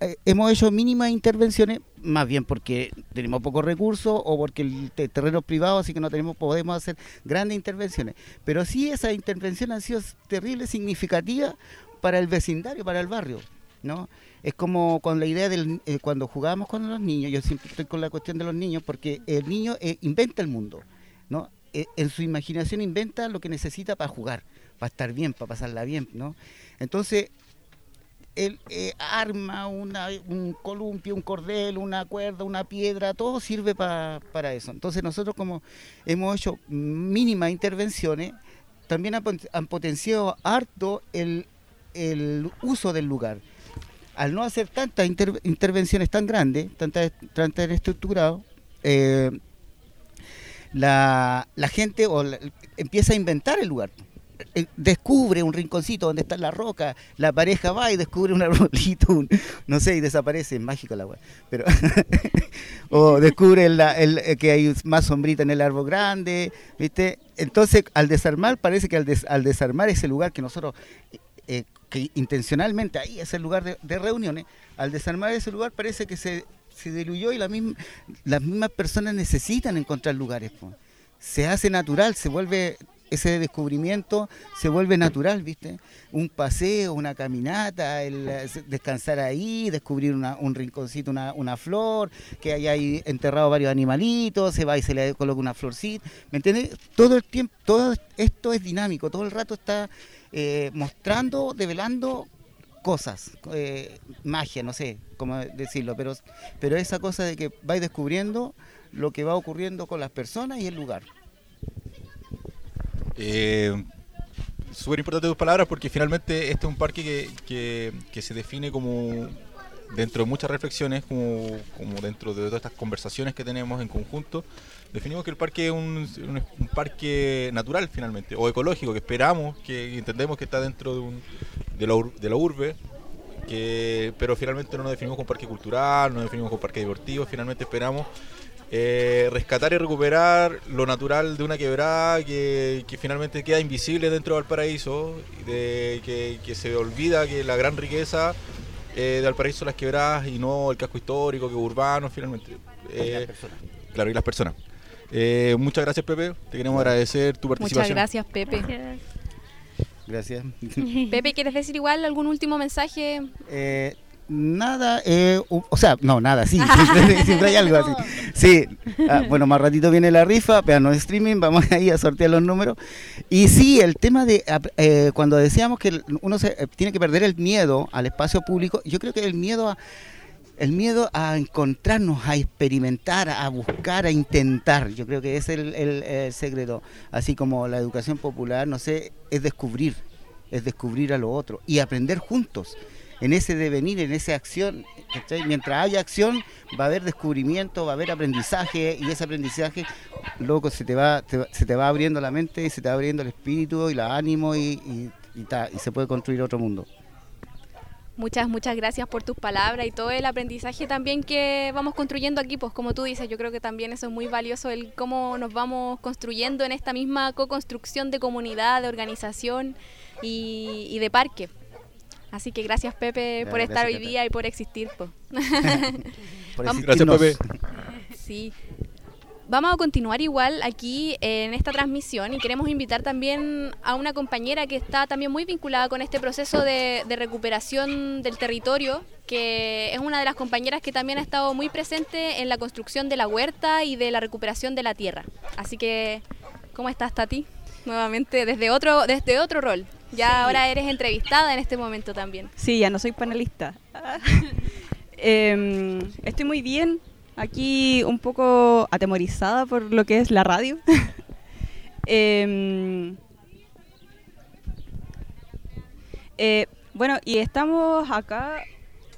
eh, hemos hecho mínimas intervenciones, más bien porque tenemos pocos recursos o porque el te- terreno es privado, así que no tenemos, podemos hacer grandes intervenciones. Pero sí esas intervenciones han sido terribles, significativas para el vecindario, para el barrio. ¿no? Es como con la idea del eh, cuando jugábamos con los niños, yo siempre estoy con la cuestión de los niños, porque el niño eh, inventa el mundo, ¿no? Eh, en su imaginación inventa lo que necesita para jugar, para estar bien, para pasarla bien, ¿no? Entonces, él eh, arma un columpio, un cordel, una cuerda, una piedra, todo sirve pa- para eso. Entonces nosotros como hemos hecho mínimas intervenciones, también han, potenciado harto el, uso del lugar. Al no hacer tantas inter- intervenciones tan grandes, tantas tan, tan estructuradas, eh, la, gente o empieza a inventar el lugar. Eh, Descubre un rinconcito donde está la roca, la pareja va y descubre un arbolito, no sé, y desaparece, es mágico la weá. Pero [LAUGHS] o descubre el- eh, que hay más sombrita en el árbol grande, ¿viste? Entonces, al desarmar, parece que al, des- al desarmar ese lugar que nosotros, eh, que intencionalmente ahí es el lugar de, reuniones, al desarmar ese lugar parece que se, diluyó y la misma, las mismas personas necesitan encontrar lugares. Se hace natural, se vuelve ese descubrimiento se vuelve natural, ¿viste? Un paseo, una caminata, el eh, descansar ahí, descubrir una- un rinconcito, una, una flor, que ahí enterrado varios animalitos, se va y se le coloca una florcita, ¿me entiendes? Todo el tiempo, todo esto es dinámico, todo el rato está eh, mostrando, develando cosas, eh, magia, no sé cómo decirlo, pero, pero esa cosa de que vais descubriendo lo que va ocurriendo con las personas y el lugar. Eh, Súper importante tus palabras porque finalmente este es un parque que, que- se define como dentro de muchas reflexiones, como, como dentro de todas estas conversaciones que tenemos en conjunto, definimos que el parque es un parque natural finalmente, o ecológico, que esperamos, que entendemos que está dentro de, un, de, la, ur- de la urbe, que, pero finalmente no nos definimos como parque cultural, no nos definimos como parque deportivo, finalmente esperamos eh, rescatar y recuperar lo natural de una quebrada que, que finalmente queda invisible dentro de Valparaíso, y de, que, que se olvida que la gran riqueza eh, de Valparaíso son las quebradas y no el casco histórico, que es urbano finalmente. Eh, Claro, y las personas. Eh, muchas gracias Pepe, te queremos agradecer tu Muchas participación. gracias, Pepe. [LAUGHS] Gracias. Pepe, ¿quieres decir igual algún último mensaje? Nada, eh, o sea, no, nada, sí, [LAUGHS] siempre, siempre hay algo así. Sí, ah, bueno, más ratito viene la rifa, pero no streaming, vamos [LAUGHS] ahí a sortear los números. Y sí, el tema de ap- eh, cuando decíamos que uno se, eh, tiene que perder el miedo al espacio público, yo creo que el miedo a el miedo a encontrarnos, a experimentar, a buscar, a intentar. Yo creo que ese es el, el- el secreto. Así como la educación popular, no sé, es descubrir, es descubrir a lo otro y aprender juntos. En ese devenir, en esa acción, mientras haya acción, va a haber descubrimiento, va a haber aprendizaje y ese aprendizaje, loco, se te va, te se te va abriendo la mente y se te va abriendo el espíritu y el ánimo y, se puede construir otro mundo. Muchas, muchas gracias por tus palabras y todo el aprendizaje también que vamos construyendo aquí, pues como tú dices, yo creo que también eso es muy valioso, el cómo nos vamos construyendo en esta misma co-construcción de comunidad, de organización y de parque. Así que gracias Pepe Ya, por estar hoy día y por existir. [LAUGHS] Por Gracias Pepe. Sí. Vamos a continuar igual aquí en esta transmisión y queremos invitar también a una compañera que está también muy vinculada con este proceso de, de recuperación del territorio, que es una de las compañeras que también ha estado muy presente en la construcción de la huerta y de la recuperación de la tierra. Así que, ¿cómo estás, Tati? Nuevamente desde otro, desde otro rol. Ya Sí. ahora eres entrevistada en este momento también. Sí, ya no soy panelista. [LAUGHS] Em, estoy muy bien. Aquí un poco atemorizada por lo que es la radio. [LAUGHS] Em, eh, bueno, y estamos acá.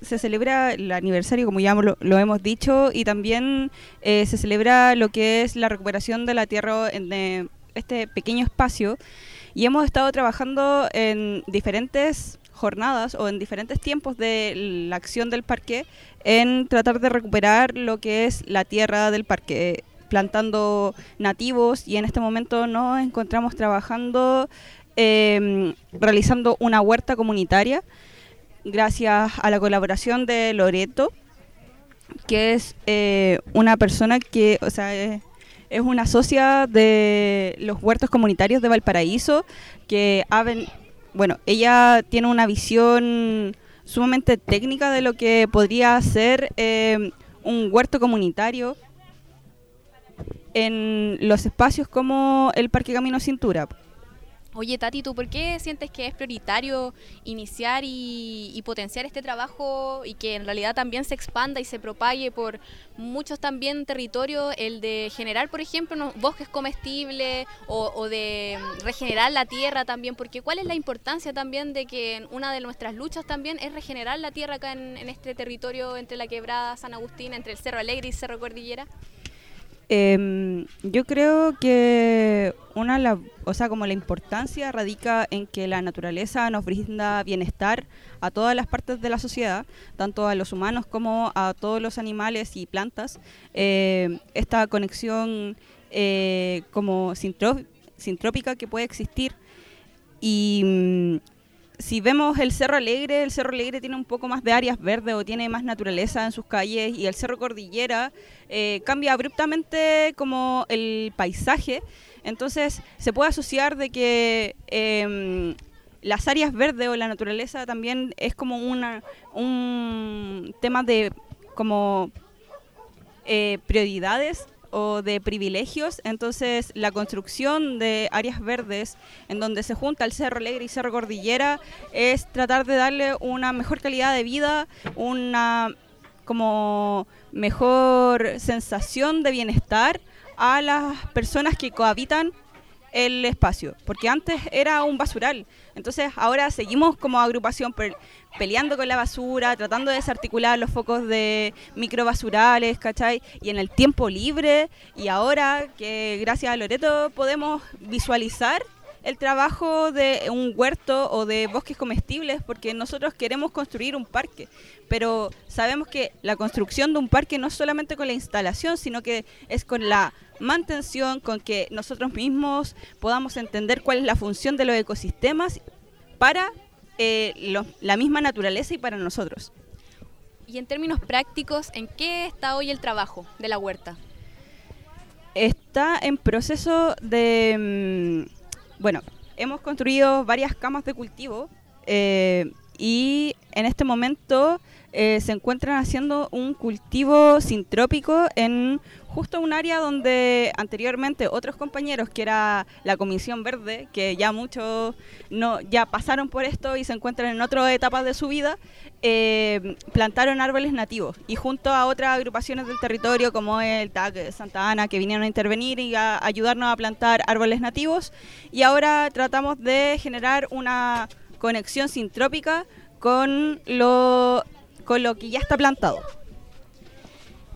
Se celebra el aniversario, como ya lo, lo hemos dicho, y también eh, se celebra lo que es la recuperación de la tierra en eh, este pequeño espacio. Y hemos estado trabajando en diferentes jornadas o en diferentes tiempos de la acción del parque en tratar de recuperar lo que es la tierra del parque, plantando nativos y en este momento nos encontramos trabajando, eh, realizando una huerta comunitaria gracias a la colaboración de Loreto, que es eh, una persona que, o sea, es, es una socia de los huertos comunitarios de Valparaíso, que bueno, ella tiene una visión sumamente técnica de lo que podría ser eh, un huerto comunitario en los espacios como el Parque Camino Cintura. Oye, Tati, ¿tú por qué sientes que es prioritario iniciar y, y potenciar este trabajo y que en realidad también se expanda y se propague por muchos también territorios, el de generar, por ejemplo, bosques comestibles o, o de regenerar la tierra también? Porque ¿cuál es la importancia también de que una de nuestras luchas también es regenerar la tierra acá en, en este territorio entre la quebrada San Agustín, entre el Cerro Alegre y Cerro Cordillera? Em, yo creo que una, la, o sea, como la importancia radica en que la naturaleza nos brinda bienestar a todas las partes de la sociedad, tanto a los humanos como a todos los animales y plantas. Em, esta conexión eh, como sintró- sintrópica que puede existir y mm, si vemos el Cerro Alegre, el Cerro Alegre tiene un poco más de áreas verdes o tiene más naturaleza en sus calles y el Cerro Cordillera eh, cambia abruptamente como el paisaje. Entonces se puede asociar de que em, las áreas verdes o la naturaleza también es como un tema de como eh, prioridades o de privilegios, entonces la construcción de áreas verdes en donde se junta el Cerro Alegre y Cerro Cordillera es tratar de darle una mejor calidad de vida, una como mejor sensación de bienestar a las personas que cohabitan el espacio, porque antes era un basural. Entonces ahora seguimos como agrupación peleando con la basura, tratando de desarticular los focos de microbasurales, ¿cachai? Y en el tiempo libre, y ahora que gracias a Loreto podemos visualizar el trabajo de un huerto o de bosques comestibles, porque nosotros queremos construir un parque, pero sabemos que la construcción de un parque no es solamente con la instalación, sino que es con la mantención, con que nosotros mismos podamos entender cuál es la función de los ecosistemas para eh, lo- la misma naturaleza y para nosotros. Y en términos prácticos, ¿en qué está hoy el trabajo de la huerta? está en proceso de... mm, Bueno, hemos construido varias camas de cultivo eh, y en este momento eh, se encuentran haciendo un cultivo sintrópico en justo un área donde anteriormente otros compañeros, que era la Comisión Verde, que ya muchos no, ya pasaron por esto y se encuentran en otras etapas de su vida, eh, plantaron árboles nativos. Y junto a otras agrupaciones del territorio como el TAC de Santa Ana que vinieron a intervenir y a ayudarnos a plantar árboles nativos. Y ahora tratamos de generar una conexión sintrópica con lo, con lo que ya está plantado.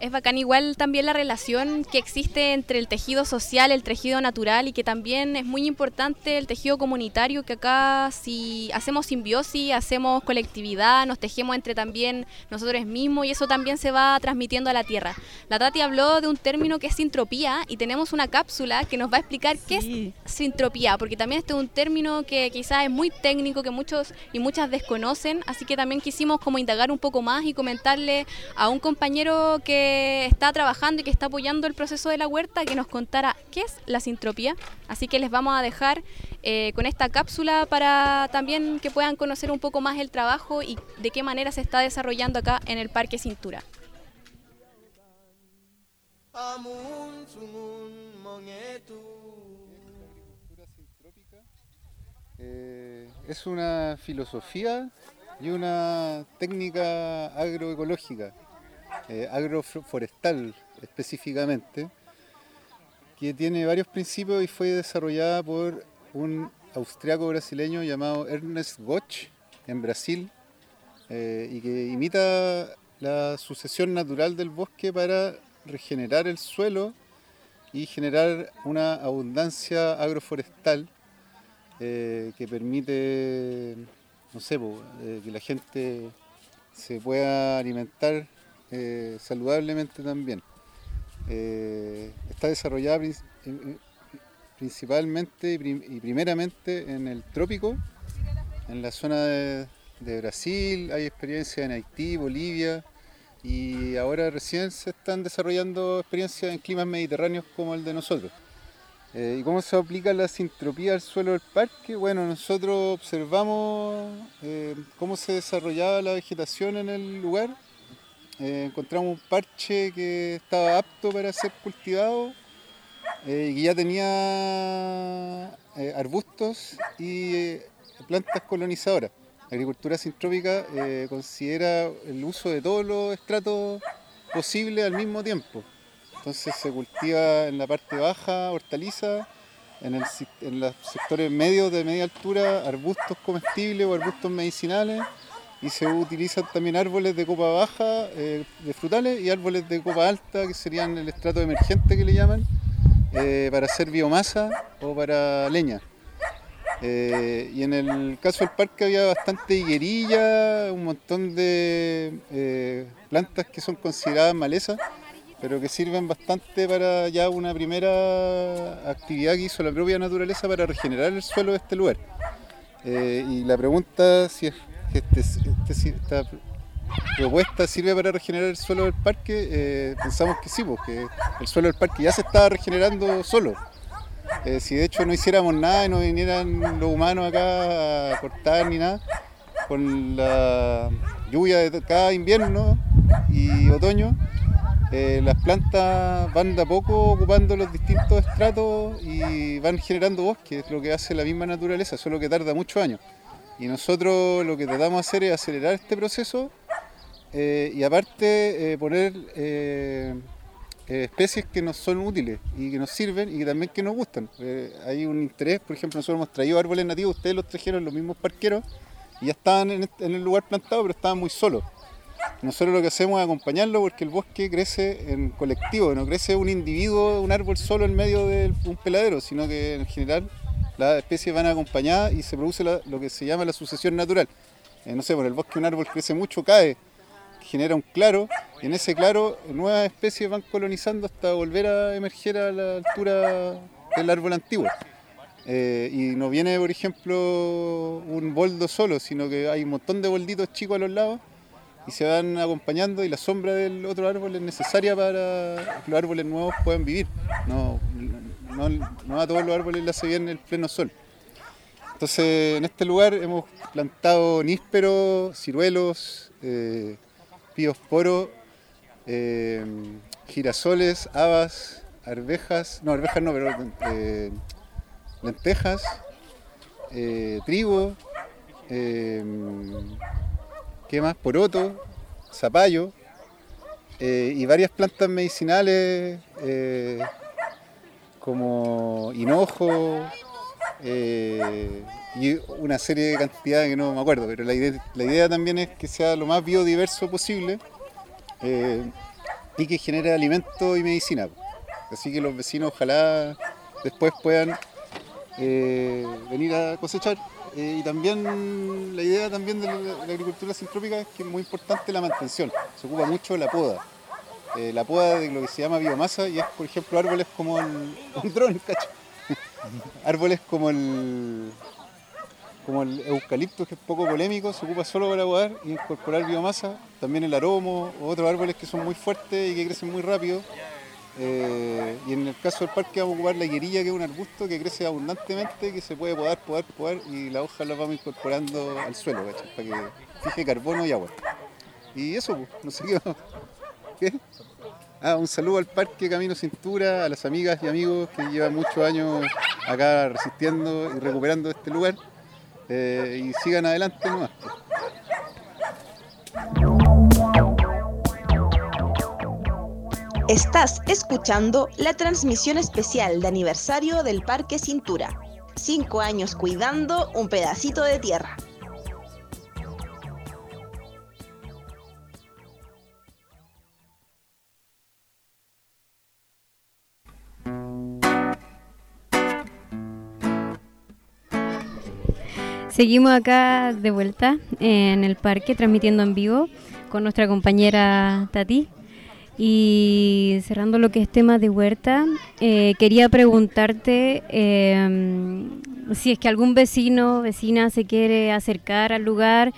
Es bacán igual también la relación que existe entre el tejido social, el tejido natural y que también es muy importante el tejido comunitario que acá si hacemos simbiosis, hacemos colectividad, nos tejemos entre también nosotros mismos y eso también se va transmitiendo a la tierra. La Tati habló de un término que es sintropía y tenemos una cápsula que nos va a explicar qué es sintropía, porque también este es un término que quizás es muy técnico, que muchos y muchas desconocen, así que también quisimos como indagar un poco más y comentarle a un compañero que está trabajando y que está apoyando el proceso de la huerta que nos contara qué es la sintropía. Así que les vamos a dejar eh, con esta cápsula para también que puedan conocer un poco más el trabajo y de qué manera se está desarrollando acá en el Parque Cintura. Eh, es una filosofía y una técnica agroecológica, eh, agroforestal específicamente, que tiene varios principios y fue desarrollada por un austriaco brasileño llamado Ernest Gotch en Brasil eh, y que imita la sucesión natural del bosque para regenerar el suelo y generar una abundancia agroforestal eh, que permite, no sé, que la gente se pueda alimentar eh, saludablemente también. Eh, está desarrollada en- principalmente y, prim- y primeramente en el trópico, en la zona de, Brasil, hay experiencias en Haití, Bolivia y ahora recién se están desarrollando experiencias en climas mediterráneos como el de nosotros. Eh, ¿Y cómo se aplica la sintropía al suelo del parque? Bueno, nosotros observamos eh, cómo se desarrollaba la vegetación en el lugar. Eh, encontramos un parche que estaba apto para ser cultivado eh, y que ya tenía eh, arbustos y plantas colonizadoras. La agricultura sintrópica considera el uso de todos los estratos posibles al mismo tiempo. Entonces se cultiva en la parte baja hortaliza, en, el, en los sectores medios de media altura arbustos comestibles o arbustos medicinales y se utilizan también árboles de copa baja, eh, de frutales, y árboles de copa alta, que serían el estrato emergente que le llaman, eh, para hacer biomasa o para leña. Eh, y en el caso del parque había bastante higuerilla, un montón de plantas que son consideradas malezas, pero que sirven bastante para ya una primera actividad que hizo la propia naturaleza para regenerar el suelo de este lugar. Y la pregunta si es este- este- esta propuesta sirve para regenerar el suelo del parque, eh, pensamos que sí, porque el suelo del parque ya se está regenerando solo. Eh, si de hecho no hiciéramos nada y no vinieran los humanos acá a cortar ni nada, con la lluvia de cada invierno y otoño, eh, las plantas van de a poco ocupando los distintos estratos y van generando bosque, es lo que hace la misma naturaleza, solo que tarda muchos años. Y nosotros lo que tratamos de hacer es acelerar este proceso eh, y aparte eh, poner eh, eh, especies que nos son útiles y que nos sirven y también que nos gustan. Hay un interés, por ejemplo, nosotros hemos traído árboles nativos, ustedes los trajeron los mismos parqueros y ya estaban en el lugar plantado, pero estaban muy solos. Nosotros lo que hacemos es acompañarlo porque el bosque crece en colectivo, no crece un individuo, un árbol solo en medio de un peladero, sino que en general las especies van acompañadas y se produce la- lo que se llama la sucesión natural. Eh, no sé, por el bosque un árbol crece mucho, cae, genera un claro, y en ese claro nuevas especies van colonizando hasta volver a emerger a la altura del árbol antiguo. Eh, y no viene, por ejemplo, un boldo solo, sino que hay un montón de bolditos chicos a los lados y se van acompañando y la sombra del otro árbol es necesaria para que los árboles nuevos puedan vivir. No, no, no a todos los árboles les hace bien el pleno sol. Entonces, en este lugar hemos plantado nísperos, ciruelos, eh, poros, eh, girasoles, habas, arvejas, no, arvejas no, pero eh, lentejas, eh, trigo, ¿qué más? Poroto, zapallo y varias plantas medicinales como hinojo eh, y una serie de cantidades que no me acuerdo, pero la idea, la idea también es que sea lo más biodiverso posible eh, y que genere alimento y medicina. Así que los vecinos ojalá después puedan eh, venir a cosechar. Y también la idea también de la, de la agricultura sintrópica es que es muy importante la mantención. Se ocupa mucho la poda. Eh, la poda de lo que se llama biomasa y es, por ejemplo, árboles como el, un dron, [LAUGHS] árboles como el como el eucalipto, que es poco polémico, se ocupa solo para podar y incorporar biomasa. También el aromo, o otros árboles que son muy fuertes y que crecen muy rápido. Eh, y en el caso del parque vamos a ocupar la higuerilla, que es un arbusto que crece abundantemente, que se puede podar, podar, podar, y las hojas las vamos incorporando al suelo, para que fije carbono y agua. Y eso, pues, no sé qué. Ah, un saludo al Parque Camino Cintura, a las amigas y amigos que llevan muchos años acá resistiendo y recuperando este lugar. Eh, y sigan adelante nomás. Estás escuchando la transmisión especial de aniversario del Parque Cintura. Cinco años cuidando un pedacito de tierra. Seguimos acá de vuelta en el parque transmitiendo en vivo con nuestra compañera Tati. Y cerrando lo que es tema de huerta, eh, quería preguntarte eh, si es que algún vecino, vecina se quiere acercar al lugar,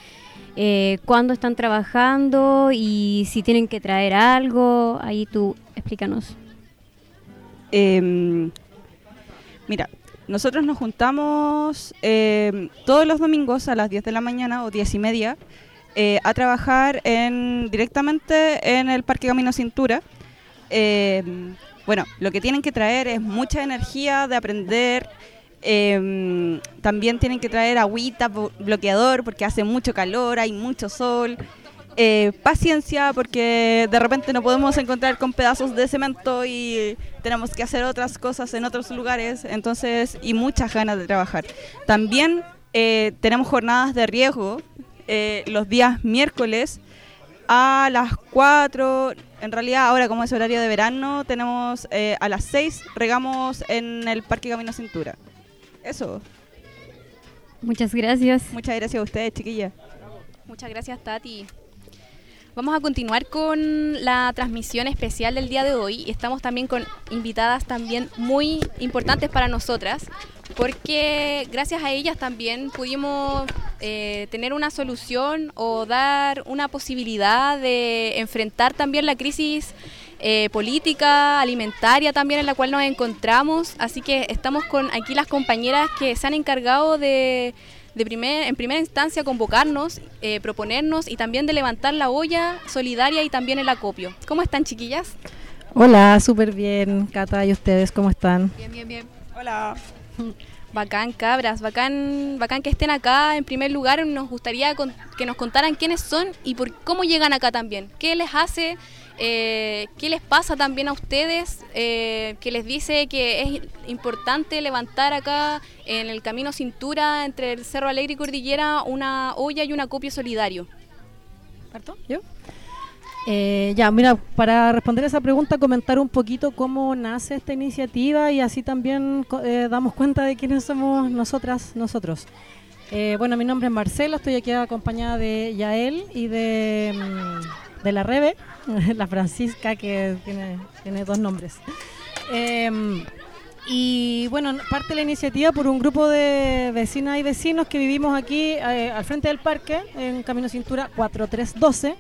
eh, cuándo están trabajando y si tienen que traer algo. Ahí tú explícanos. Em, mira, nosotros nos juntamos em, todos los domingos a las 10 de la mañana o 10 y media eh, a trabajar en, directamente en el Parque Camino Cintura. Em, bueno, lo que tienen que traer es mucha energía de aprender. también tienen que traer agüita, bloqueador, porque hace mucho calor, hay mucho sol. Eh, paciencia, porque de repente no podemos encontrar con pedazos de cemento y tenemos que hacer otras cosas en otros lugares, entonces, y muchas ganas de trabajar. También eh, tenemos jornadas de riesgo eh, los días miércoles a las 4, en realidad ahora como es horario de verano, tenemos eh, a las 6 regamos en el Parque Camino Cintura. Eso. Muchas gracias. Muchas gracias a ustedes, chiquillas. Muchas gracias, Tati. Vamos a continuar con la transmisión especial del día de hoy estamos también con invitadas también muy importantes para nosotras porque gracias a ellas también pudimos eh, tener una solución o dar una posibilidad de enfrentar también la crisis eh, política, alimentaria también en la cual nos encontramos. Así que estamos con aquí las compañeras que se han encargado de, de primer, en primera instancia convocarnos, eh, proponernos y también de levantar la olla solidaria y también el acopio. ¿Cómo están chiquillas? Hola, súper bien, Cata, ¿y ustedes cómo están? Bien, bien, bien. Hola. [LAUGHS] Bacán, cabras, bacán, bacán que estén acá. En primer lugar, nos gustaría con- que nos contaran quiénes son y por cómo llegan acá también. ¿Qué les hace? Eh, ¿Qué les pasa también a ustedes? eh, que les dice que es importante levantar acá en el camino cintura entre el Cerro Alegre y Cordillera una olla y un acopio solidario. ¿Parto? ¿Yo? Eh, ya, mira, para responder esa pregunta, comentar un poquito cómo nace esta iniciativa y así también eh, damos cuenta de quiénes somos nosotras, nosotros. Bueno, mi nombre es Marcela, estoy aquí acompañada de Yael y de, mm, de la Rebe, [LAUGHS] la Francisca, que tiene, tiene dos nombres. Em, y bueno, parte la iniciativa por un grupo de vecinas y vecinos que vivimos aquí eh, al frente del parque, en Camino Cintura 4312.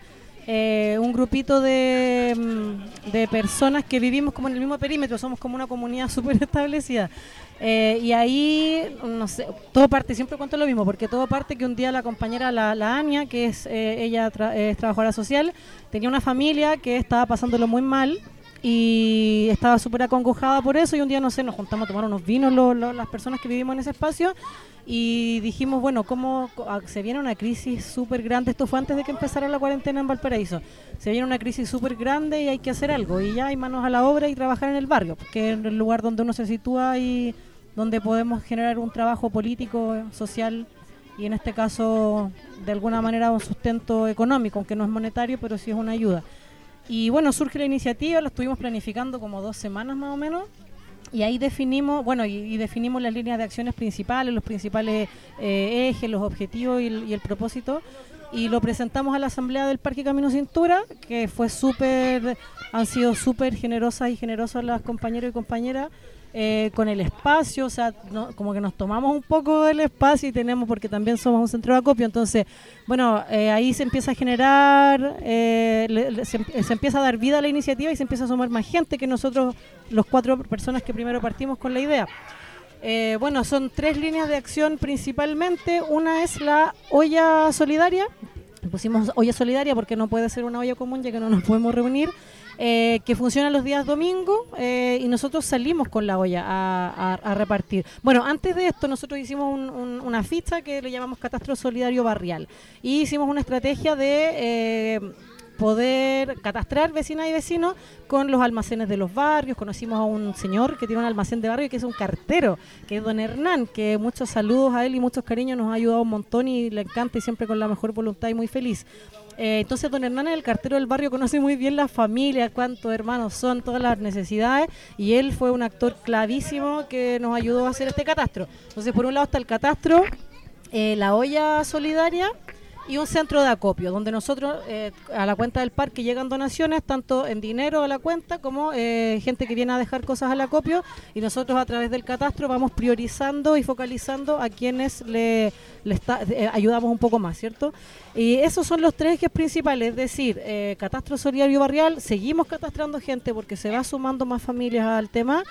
Eh, un grupito de, mm, de personas que vivimos como en el mismo perímetro, somos como una comunidad [LAUGHS] súper establecida. Eh, y ahí, no sé, todo parte, siempre cuento lo mismo, porque todo parte que un día la compañera, la, la Ania, que es eh, ella tra- es trabajadora social, tenía una familia que estaba pasándolo muy mal y estaba súper acongojada por eso y un día, no sé, nos juntamos a tomar unos vinos lo- lo- las personas que vivimos en ese espacio y dijimos, bueno, ¿cómo ah, se viene una crisis súper grande? Esto fue antes de que empezara la cuarentena en Valparaíso. Se viene una crisis súper grande y hay que hacer algo y ya hay manos a la obra y trabajar en el barrio, porque es el lugar donde uno se sitúa y donde podemos generar un trabajo político, social y en este caso de alguna manera un sustento económico, aunque no es monetario, pero sí es una ayuda. Y bueno, surge la iniciativa, lo estuvimos planificando como dos semanas más o menos. Y ahí definimos, bueno, y, definimos las líneas de acciones principales, los principales eh, ejes, los objetivos y el, y el propósito. Y lo presentamos a la Asamblea del Parque Camino Cintura, que fue súper, han sido súper generosas y generosas las compañeros y compañeras eh, con el espacio, o sea, no- como que nos tomamos un poco del espacio y tenemos, porque también somos un centro de acopio, entonces, bueno, eh, ahí se empieza a generar, eh, se, se empieza a dar vida a la iniciativa y se empieza a sumar más gente que nosotros, los cuatro personas que primero partimos con la idea. Bueno, son tres líneas de acción principalmente. Una es la olla solidaria. Pusimos olla solidaria porque no puede ser una olla común ya que no nos podemos reunir. Eh, que funciona los días domingo eh, y nosotros salimos con la olla a, repartir. Bueno, antes de esto nosotros hicimos un- una ficha que le llamamos Catastro Solidario Barrial y hicimos una estrategia de eh, poder catastrar vecinas y vecinos con los almacenes de los barrios. Conocimos a un señor que tiene un almacén de barrio que es un cartero, que es don Hernán, que muchos saludos a él y muchos cariños nos ha ayudado un montón y le encanta y siempre con la mejor voluntad y muy feliz. Eh, entonces don Hernán es el cartero del barrio, conoce muy bien la familia, cuántos hermanos son, todas las necesidades y él fue un actor clavísimo que nos ayudó a hacer este catastro. Entonces por un lado está el catastro, eh, la olla solidaria y un centro de acopio, donde nosotros eh, a la cuenta del parque llegan donaciones, tanto en dinero a la cuenta como eh, gente que viene a dejar cosas al acopio, y nosotros a través del catastro vamos priorizando y focalizando a quienes le, está- eh, ayudamos un poco más, ¿cierto? Y esos son los tres ejes principales, es decir, eh, catastro solidario barrial, seguimos catastrando gente porque se va sumando más familias al tema,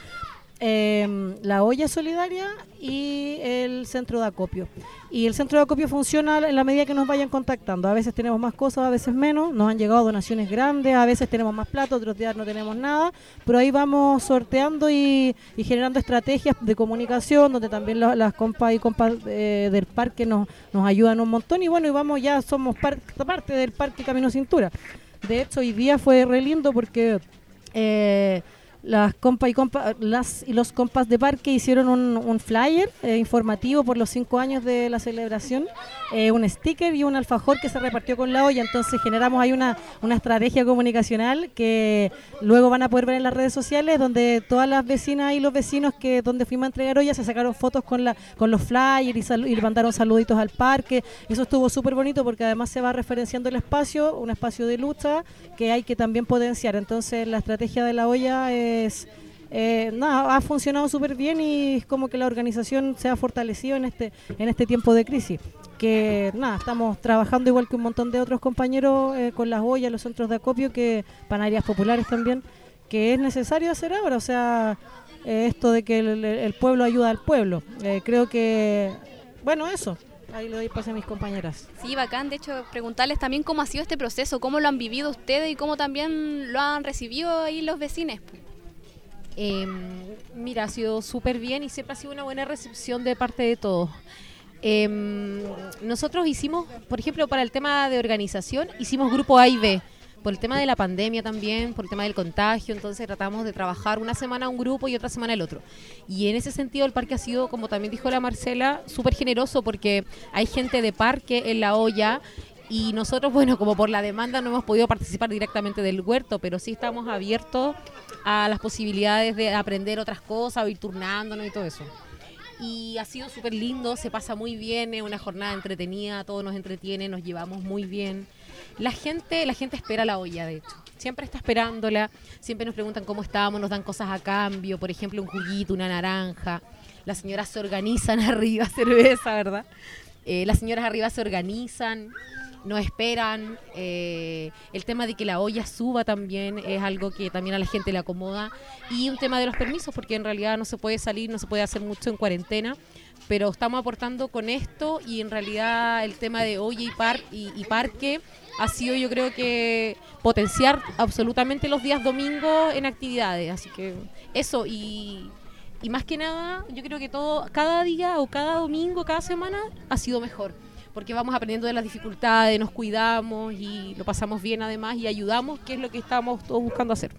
eh, la olla solidaria y el centro de acopio. Y el centro de acopio funciona en la medida que nos vayan contactando. A veces tenemos más cosas, a veces menos. Nos han llegado donaciones grandes, a veces tenemos más plata, otros días no tenemos nada. Pero ahí vamos sorteando y, generando estrategias de comunicación, donde también la- las compas y compas eh, del parque nos, ayudan un montón. Y bueno, y vamos, ya somos par- parte del Parque Camino Cintura. De hecho, hoy día fue re lindo porque... eh, las compas y compas, las y los compas de parque hicieron un, un flyer eh, informativo por los cinco años de la celebración, eh, un sticker y un alfajor que se repartió con la olla. Entonces generamos ahí una, una estrategia comunicacional que luego van a poder ver en las redes sociales, donde todas las vecinas y los vecinos que donde fuimos a entregar ollas se sacaron fotos con la con los flyers y, salu- y mandaron saluditos al parque. Eso estuvo súper bonito porque además se va referenciando el espacio, un espacio de lucha que hay que también potenciar. Entonces la estrategia de la olla eh, nada, ha funcionado súper bien y como que la organización se ha fortalecido en este, en este tiempo de crisis. Que nada, estamos trabajando igual que un montón de otros compañeros eh, con las ollas, los centros de acopio, que panaderías populares también, que es necesario hacer ahora. O sea, eh, esto de que el, el pueblo ayuda al pueblo. Creo que, bueno, eso. Ahí le doy pase a mis compañeras. Sí, bacán. De hecho, preguntarles también cómo ha sido este proceso, cómo lo han vivido ustedes y cómo también lo han recibido ahí los vecinos. Eh, mira, ha sido súper bien y siempre ha sido una buena recepción de parte de todos. Eh, nosotros hicimos, por ejemplo, para el tema de organización, hicimos grupo A y B. Por el tema de la pandemia también, por el tema del contagio, entonces tratamos de trabajar una semana un grupo y otra semana el otro. Y en ese sentido el parque ha sido, como también dijo la Marcela, súper generoso porque hay gente de parque en la olla y nosotros, [LAUGHS] bueno, como por la demanda no hemos podido participar directamente del huerto, pero sí estamos abiertos a las posibilidades de aprender otras cosas, o ir turnándonos y todo eso. Y ha sido súper lindo, se pasa muy bien, es una jornada entretenida, todo nos entretiene, nos llevamos muy bien. La gente, la gente espera la olla, de hecho. Siempre está esperándola, siempre nos preguntan cómo estamos, nos dan cosas a cambio, por ejemplo, un juguito, una naranja. Las señoras se organizan [LAUGHS] arriba, cerveza, ¿verdad? Eh, las señoras arriba se organizan, nos esperan. eh, el tema de que la olla suba también es algo que también a la gente le acomoda. Y un tema de los permisos, porque en realidad no se puede salir, no se puede hacer mucho en cuarentena. Pero estamos aportando con esto y en realidad el tema de olla y, par y, y parque ha sido yo creo que potenciar absolutamente los días domingos en actividades. Así que eso y, y más que nada yo creo que todo, cada día o cada domingo, cada semana ha sido mejor porque vamos aprendiendo de las dificultades, nos cuidamos y lo pasamos bien además y ayudamos, que es lo que estamos todos buscando hacer.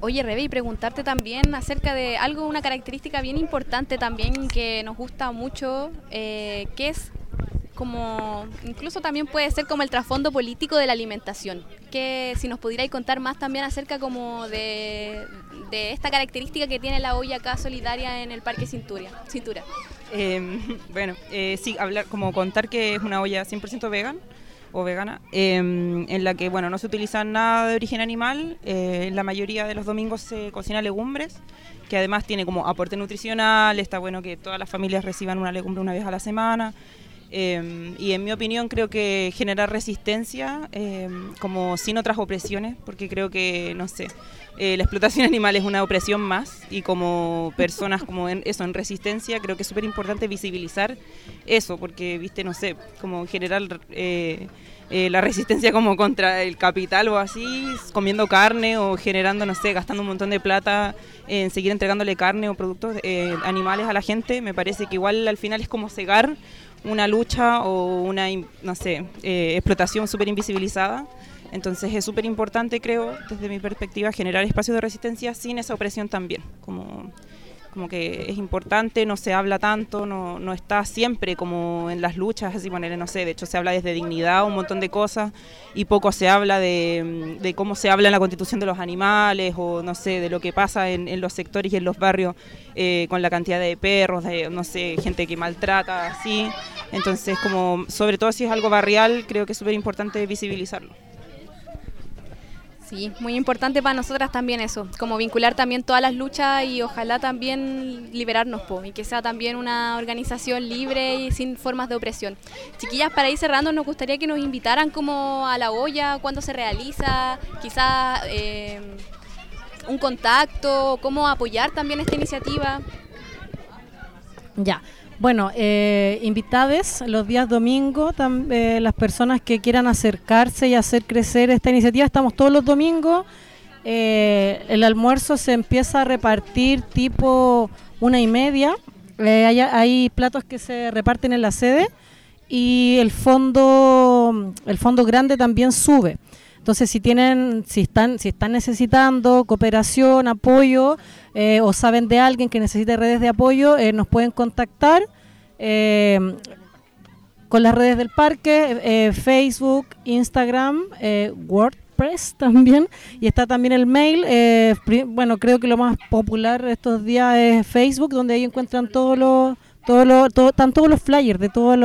Oye, Rebe, y preguntarte también acerca de algo, una característica bien importante también que nos gusta mucho, eh, que es como, incluso también puede ser como el trasfondo político de la alimentación. Que si nos pudierais contar más también acerca como de, de esta característica que tiene la olla acá solidaria en el Parque Cintura. Cintura. Eh, [LAUGHS] bueno, eh, sí, hablar, como contar que es una olla 100% vegan o vegana, eh, en la que bueno no se utiliza nada de origen animal, eh, la mayoría de los domingos se cocina legumbres, que además tiene como aporte nutricional, está bueno que todas las familias reciban una legumbre una vez a la semana. eh, y en mi opinión creo que generar resistencia como sin otras opresiones, porque creo que, no sé, eh, la explotación [LAUGHS] animal es una opresión más y como personas como en eso, en resistencia, creo que es súper importante visibilizar eso, porque, viste, no sé, como generar eh, eh, la resistencia como contra el capital o así, comiendo carne o generando, no sé, gastando un montón de plata en seguir entregándole carne o productos animales a la gente, me parece que igual al final es como cegar una lucha o una, no sé, explotación súper invisibilizada. Entonces es súper importante, creo, desde mi perspectiva, generar espacios de resistencia sin esa opresión también. Como, como que es importante, no se habla tanto, no, no está siempre como en las luchas, así poner, no sé, de hecho se habla desde dignidad, un montón de cosas, y poco se habla de, cómo se habla en la constitución de los animales, o no sé, de lo que pasa en, en los sectores y en los barrios eh, con la cantidad de perros, de, no sé, gente que maltrata, así. Entonces, como, sobre todo si es algo barrial, creo que es súper importante visibilizarlo. Sí, muy importante para nosotras también eso, como vincular también todas las luchas y ojalá también liberarnos y que sea también una organización libre y sin formas de opresión. Chiquillas, para ir cerrando, nos gustaría que nos invitaran como a la olla, cuándo se realiza, quizás eh, un contacto, cómo apoyar también esta iniciativa. Ya. Bueno, eh, invitades los días domingo, eh, las personas que quieran acercarse y hacer crecer esta iniciativa, estamos todos los domingos. Eh, el almuerzo se empieza a repartir tipo una y media. Eh, hay, hay platos que se reparten en la sede y el fondo, el fondo grande también sube. Entonces, si tienen, si están, si están necesitando cooperación, apoyo, eh, o saben de alguien que necesite redes de apoyo, eh, nos pueden contactar eh, con las redes del parque, eh, Facebook, Instagram, eh, WordPress también, y está también el mail. eh, bueno, creo que lo más popular estos días es Facebook, donde ahí encuentran todos los Todo lo, todo, están todos los flyers de todas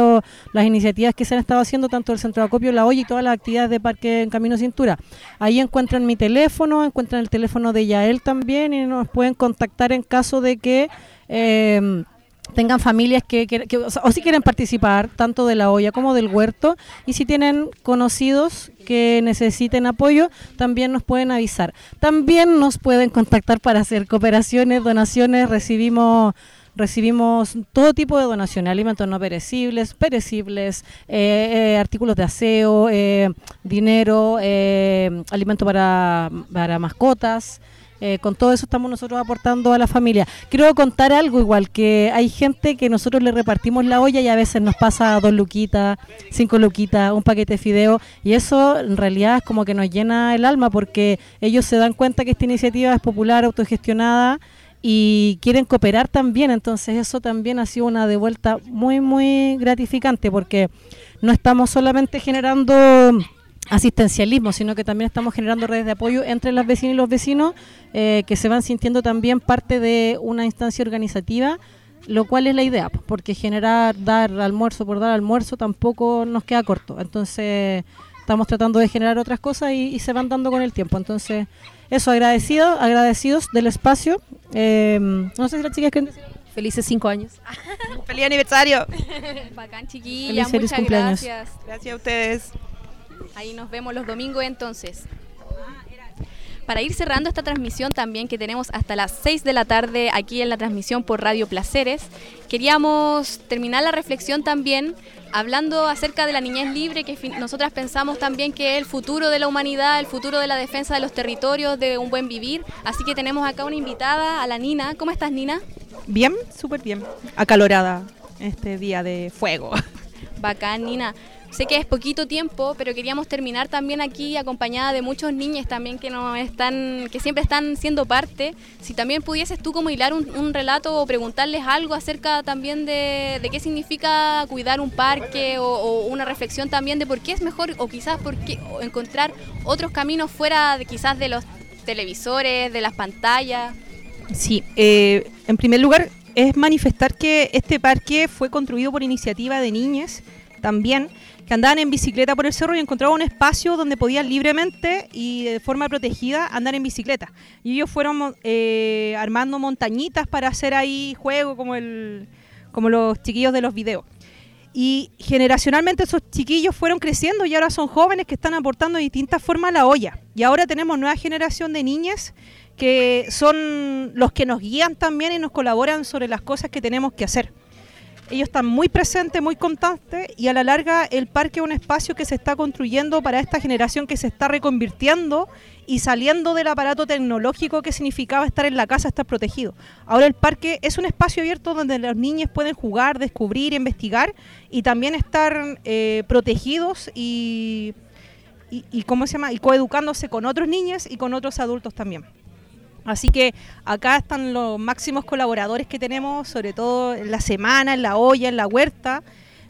las iniciativas que se han estado haciendo, tanto el Centro de Acopio, la olla y todas las actividades de Parque en Camino Cintura. Ahí encuentran mi teléfono, encuentran el teléfono de Yael también y nos pueden contactar en caso de que eh, tengan familias que, que- que- o, sea, o si quieren participar tanto de la olla como del huerto. Y si tienen conocidos que necesiten apoyo también nos pueden avisar. También nos pueden contactar para hacer cooperaciones donaciones. Recibimos recibimos todo tipo de donaciones alimentos no perecibles perecibles eh, eh, artículos de aseo eh, dinero alimento para, para mascotas eh, con todo eso estamos nosotros aportando a la familia. Quiero contar algo igual, que hay gente que nosotros le repartimos la olla y a veces nos pasa dos luquitas, cinco luquitas, un paquete de fideo y eso en realidad es como que nos llena el alma porque ellos se dan cuenta que esta iniciativa es popular, autogestionada y quieren cooperar también, entonces eso también ha sido una devuelta muy, muy gratificante porque no estamos solamente generando asistencialismo, sino que también estamos generando redes de apoyo entre las vecinas y los vecinos eh, que se van sintiendo también parte de una instancia organizativa, lo cual es la idea, porque generar, dar almuerzo por dar almuerzo tampoco nos queda corto. Entonces estamos tratando de generar otras cosas y, y se van dando con el tiempo. Entonces, eso, agradecidos, agradecidos del espacio. Eh, no sé si las chicas quieren decir. Felices cinco años. [LAUGHS] ¡Feliz aniversario! [LAUGHS] Bacán, chiquilla, Feliz, cumpleaños. gracias. Gracias a ustedes. Ahí nos vemos los domingos entonces. Para ir cerrando esta transmisión también que tenemos hasta las 6 de la tarde aquí en la transmisión por Radio Placeres, queríamos terminar la reflexión también hablando acerca de la niñez libre, que nosotras pensamos también que es el futuro de la humanidad, el futuro de la defensa de los territorios, de un buen vivir. Así que tenemos acá una invitada, a la Nina. ¿Cómo estás, Nina? Bien, súper bien. Acalorada este día de fuego. Bacán, Nina. Sé que es poquito tiempo, pero queríamos terminar también aquí acompañada de muchos niños también que nos están, que siempre están siendo parte. Si también pudieses tú como hilar un, relato o preguntarles algo acerca también de, qué significa cuidar un parque o, o una reflexión también de por qué es mejor o quizás por qué encontrar otros caminos fuera de quizás de los televisores, de las pantallas. Sí, eh, en primer lugar es manifestar que este parque fue construido por iniciativa de niñas también que andaban en bicicleta por el cerro y encontraban un espacio donde podían libremente y de forma protegida andar en bicicleta. Y ellos fueron eh, armando montañitas para hacer ahí juego como, el, como los chiquillos de los videos. Y generacionalmente esos chiquillos fueron creciendo y ahora son jóvenes que están aportando de distintas formas la olla. Y ahora tenemos nueva generación de niñas que son los que nos guían también y nos colaboran sobre las cosas que tenemos que hacer. Ellos están muy presentes, muy constantes y a la larga el parque es un espacio que se está construyendo para esta generación que se está reconvirtiendo y saliendo del aparato tecnológico que significaba estar en la casa, estar protegido. Ahora el parque es un espacio abierto donde los niños pueden jugar, descubrir, investigar y también estar eh, protegidos y, y, y ¿cómo se llama? y coeducándose con otros niños y con otros adultos también. Así que acá están los máximos colaboradores que tenemos, sobre todo en la semana, en la olla, en la huerta,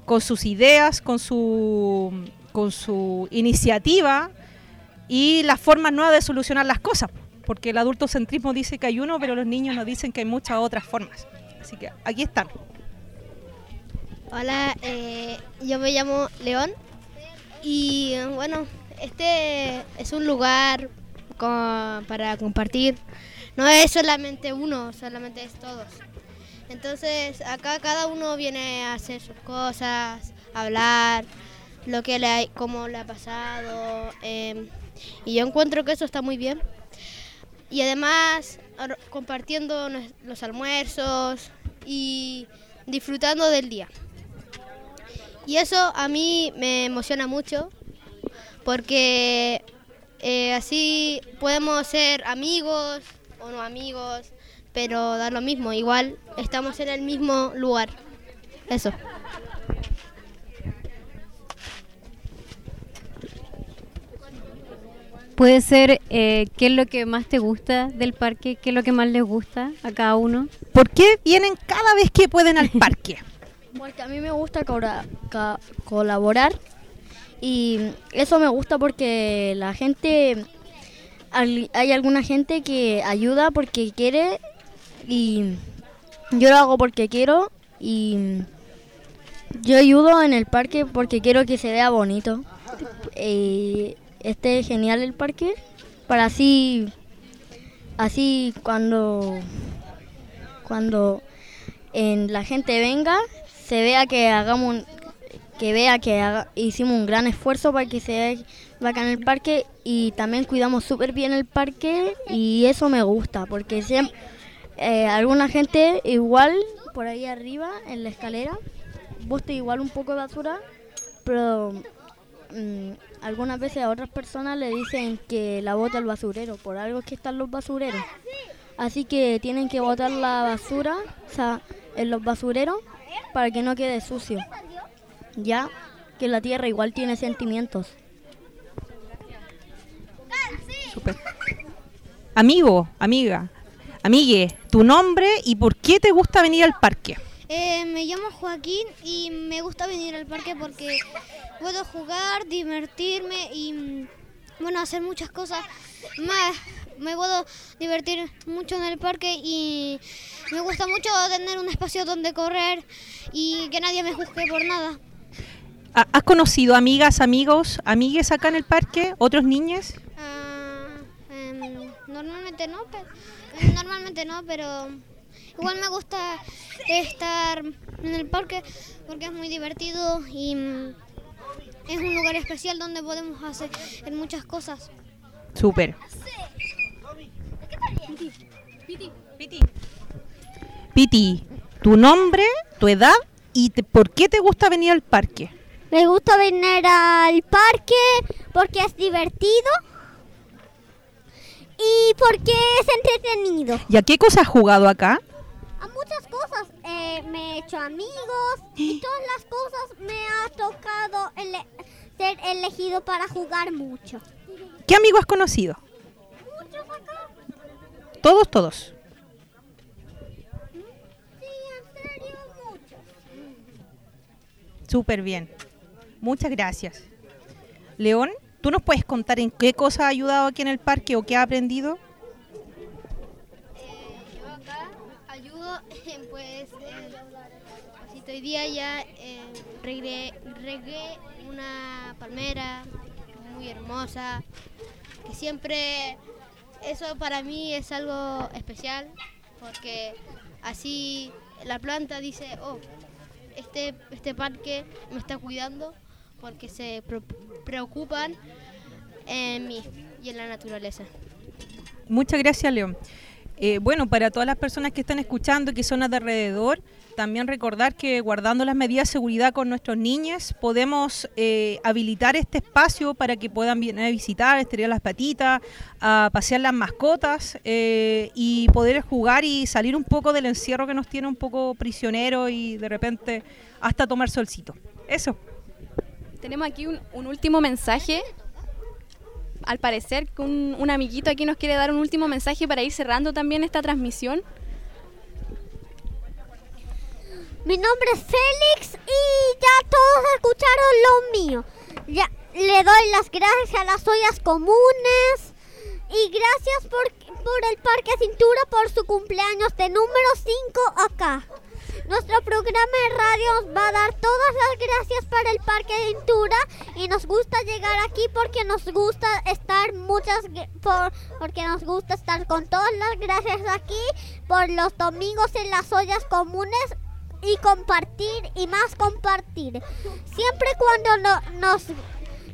con sus ideas, con su, con su iniciativa y las formas nuevas de solucionar las cosas. Porque el adultocentrismo dice que hay uno, pero los niños nos dicen que hay muchas otras formas. Así que aquí están. Hola, eh, yo me llamo León y bueno, este es un lugar co- para compartir. No es solamente uno, solamente es todos. Entonces acá cada uno viene a hacer sus cosas, a hablar, lo que le ha, cómo le ha pasado. eh, y yo encuentro que eso está muy bien. Y además compartiendo los almuerzos y disfrutando del día. Y eso a mí me emociona mucho porque eh, así podemos ser amigos o no amigos, pero da lo mismo, igual estamos en el mismo lugar. Eso. Puede ser eh, qué es lo que más te gusta del parque, qué es lo que más les gusta a cada uno. ¿Por qué vienen cada vez que pueden al [LAUGHS] parque? Porque a mí me gusta colaborar y eso me gusta porque la gente, hay alguna gente que ayuda porque quiere y yo lo hago porque quiero y yo ayudo en el parque porque quiero que se vea bonito. Y esté genial el parque para así así cuando cuando en la gente venga se vea que hagamos que vea que hicimos un gran esfuerzo para que se vea bacán el parque y también cuidamos súper bien el parque y eso me gusta porque siempre alguna gente igual por ahí arriba en la escalera bosta igual un poco de basura pero mm, algunas veces a otras personas le dicen que la bota el basurero por algo es que están los basureros. Así que tienen que botar la basura o sea, en los basureros para que no quede sucio ya que la tierra igual tiene sentimientos Súper. Amigo, amiga, amigue, tu nombre y por qué te gusta venir al parque. Eh, me llamo Joaquín y me gusta venir al parque porque puedo jugar, divertirme y mm, bueno, hacer muchas cosas más. Me puedo divertir mucho en el parque y me gusta mucho tener un espacio donde correr y que nadie me juzgue por nada. ¿Ha- ¿Has conocido amigas, amigos, amigues acá en el parque? ¿Otros niños? Ah, em, normalmente no, pe- normalmente no, pero igual me gusta estar en el parque porque es muy divertido y mm, es un lugar especial donde podemos hacer muchas cosas. Súper. Piti, tu nombre, tu edad y te- por qué te gusta venir al parque. Me gusta venir al parque porque es divertido y porque es entretenido. ¿Y a qué cosas has jugado acá? A muchas cosas. Eh, me he hecho amigos y [GASPS] todas las cosas me ha tocado ele- ser elegido para jugar mucho. ¿Qué amigo has conocido? Muchos acá. Todos, todos. Sí, en serio, muchos. Súper bien. Muchas gracias. León, ¿tú nos puedes contar en qué cosa ha ayudado aquí en el parque o qué ha aprendido? Yo acá ayudo, [LAUGHS] pues, eh, hoy día ya eh, regué, regué una palmera muy hermosa, que siempre, eso para mí es algo especial, porque así la planta dice, oh, este, este parque me está cuidando, porque se preocupan en mí y en la naturaleza. Muchas gracias, León. Eh, bueno, para todas las personas que están escuchando y que son de alrededor, también recordar que guardando las medidas de seguridad con nuestros niños, podemos eh, habilitar este espacio para que puedan venir a visitar, estirar las patitas, a pasear las mascotas eh, y poder jugar y salir un poco del encierro que nos tiene un poco prisioneros y de repente hasta tomar solcito. Eso. Tenemos aquí un, último mensaje. Al parecer, un, un amiguito aquí nos quiere dar un último mensaje para ir cerrando también esta transmisión. Mi nombre es Félix y ya todos escucharon lo mío. Ya le doy las gracias a las ollas comunes y gracias por, por el Parque Cintura por su cumpleaños de número 5 acá. Nuestro programa de radio va a dar todas las gracias para el Parque Cintura y nos gusta llegar aquí porque nos gusta estar muchas por, porque nos gusta estar con todas las gracias aquí por los domingos en las ollas comunes y compartir y más compartir. Siempre cuando no- nos,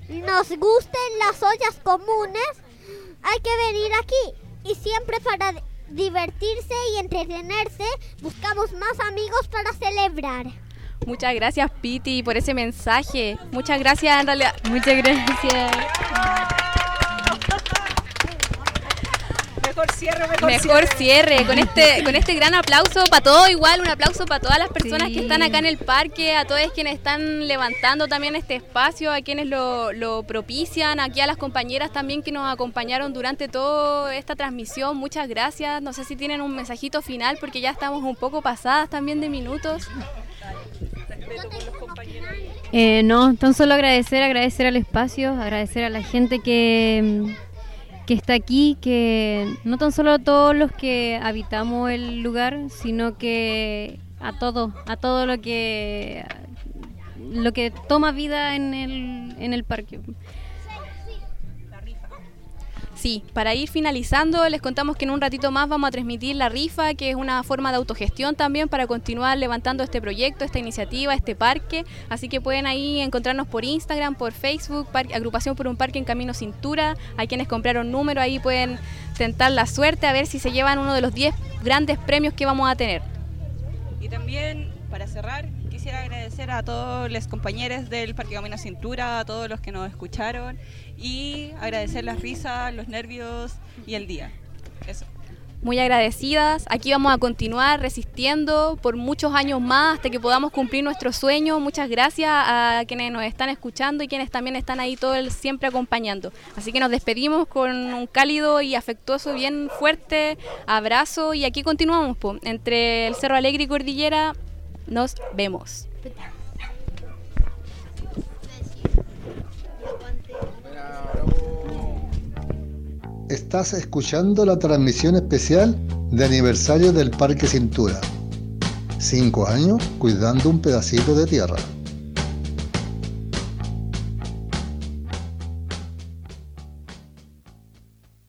nos gusten las ollas comunes, hay que venir aquí. Y siempre para divertirse y entretenerse, buscamos más amigos para celebrar. Muchas gracias, Piti, por ese mensaje. Muchas gracias, en realidad. Muchas gracias. [LAUGHS] Mejor cierre, Mejor cierre. con este con este gran aplauso para todos igual un aplauso para todas las personas Sí. que están acá en el parque a todos quienes están levantando también este espacio a quienes lo, lo propician aquí a las compañeras también que nos acompañaron durante toda esta transmisión. Muchas gracias. No sé si tienen un mensajito final porque ya estamos un poco pasadas también de minutos. Eh, no, tan solo agradecer, agradecer al espacio, agradecer a la gente que, que está aquí, que no tan solo a todos los que habitamos el lugar, sino que a todo, a todo lo que lo que toma vida en el, en el parque. Sí, para ir finalizando, les contamos que en un ratito más vamos a transmitir la rifa, que es una forma de autogestión también para continuar levantando este proyecto, esta iniciativa, este parque. Así que pueden ahí encontrarnos por Instagram, por Facebook, Agrupación por un Parque en Camino Cintura. Hay quienes compraron número, ahí pueden tentar la suerte a ver si se llevan uno de los 10 grandes premios que vamos a tener. Y también, para cerrar, quisiera agradecer a todos los compañeros del Parque Camino Cintura, a todos los que nos escucharon y agradecer las risas, los nervios y el día. Eso. Muy agradecidas. Aquí vamos a continuar resistiendo por muchos años más hasta que podamos cumplir nuestro sueño. Muchas gracias a quienes nos están escuchando y quienes también están ahí todo el siempre acompañando. Así que nos despedimos con un cálido y afectuoso, bien fuerte abrazo y aquí continuamos. po. Entre el Cerro Alegre y Cordillera nos vemos. Estás escuchando la transmisión especial de aniversario del Parque Cintura. Cinco años cuidando un pedacito de tierra.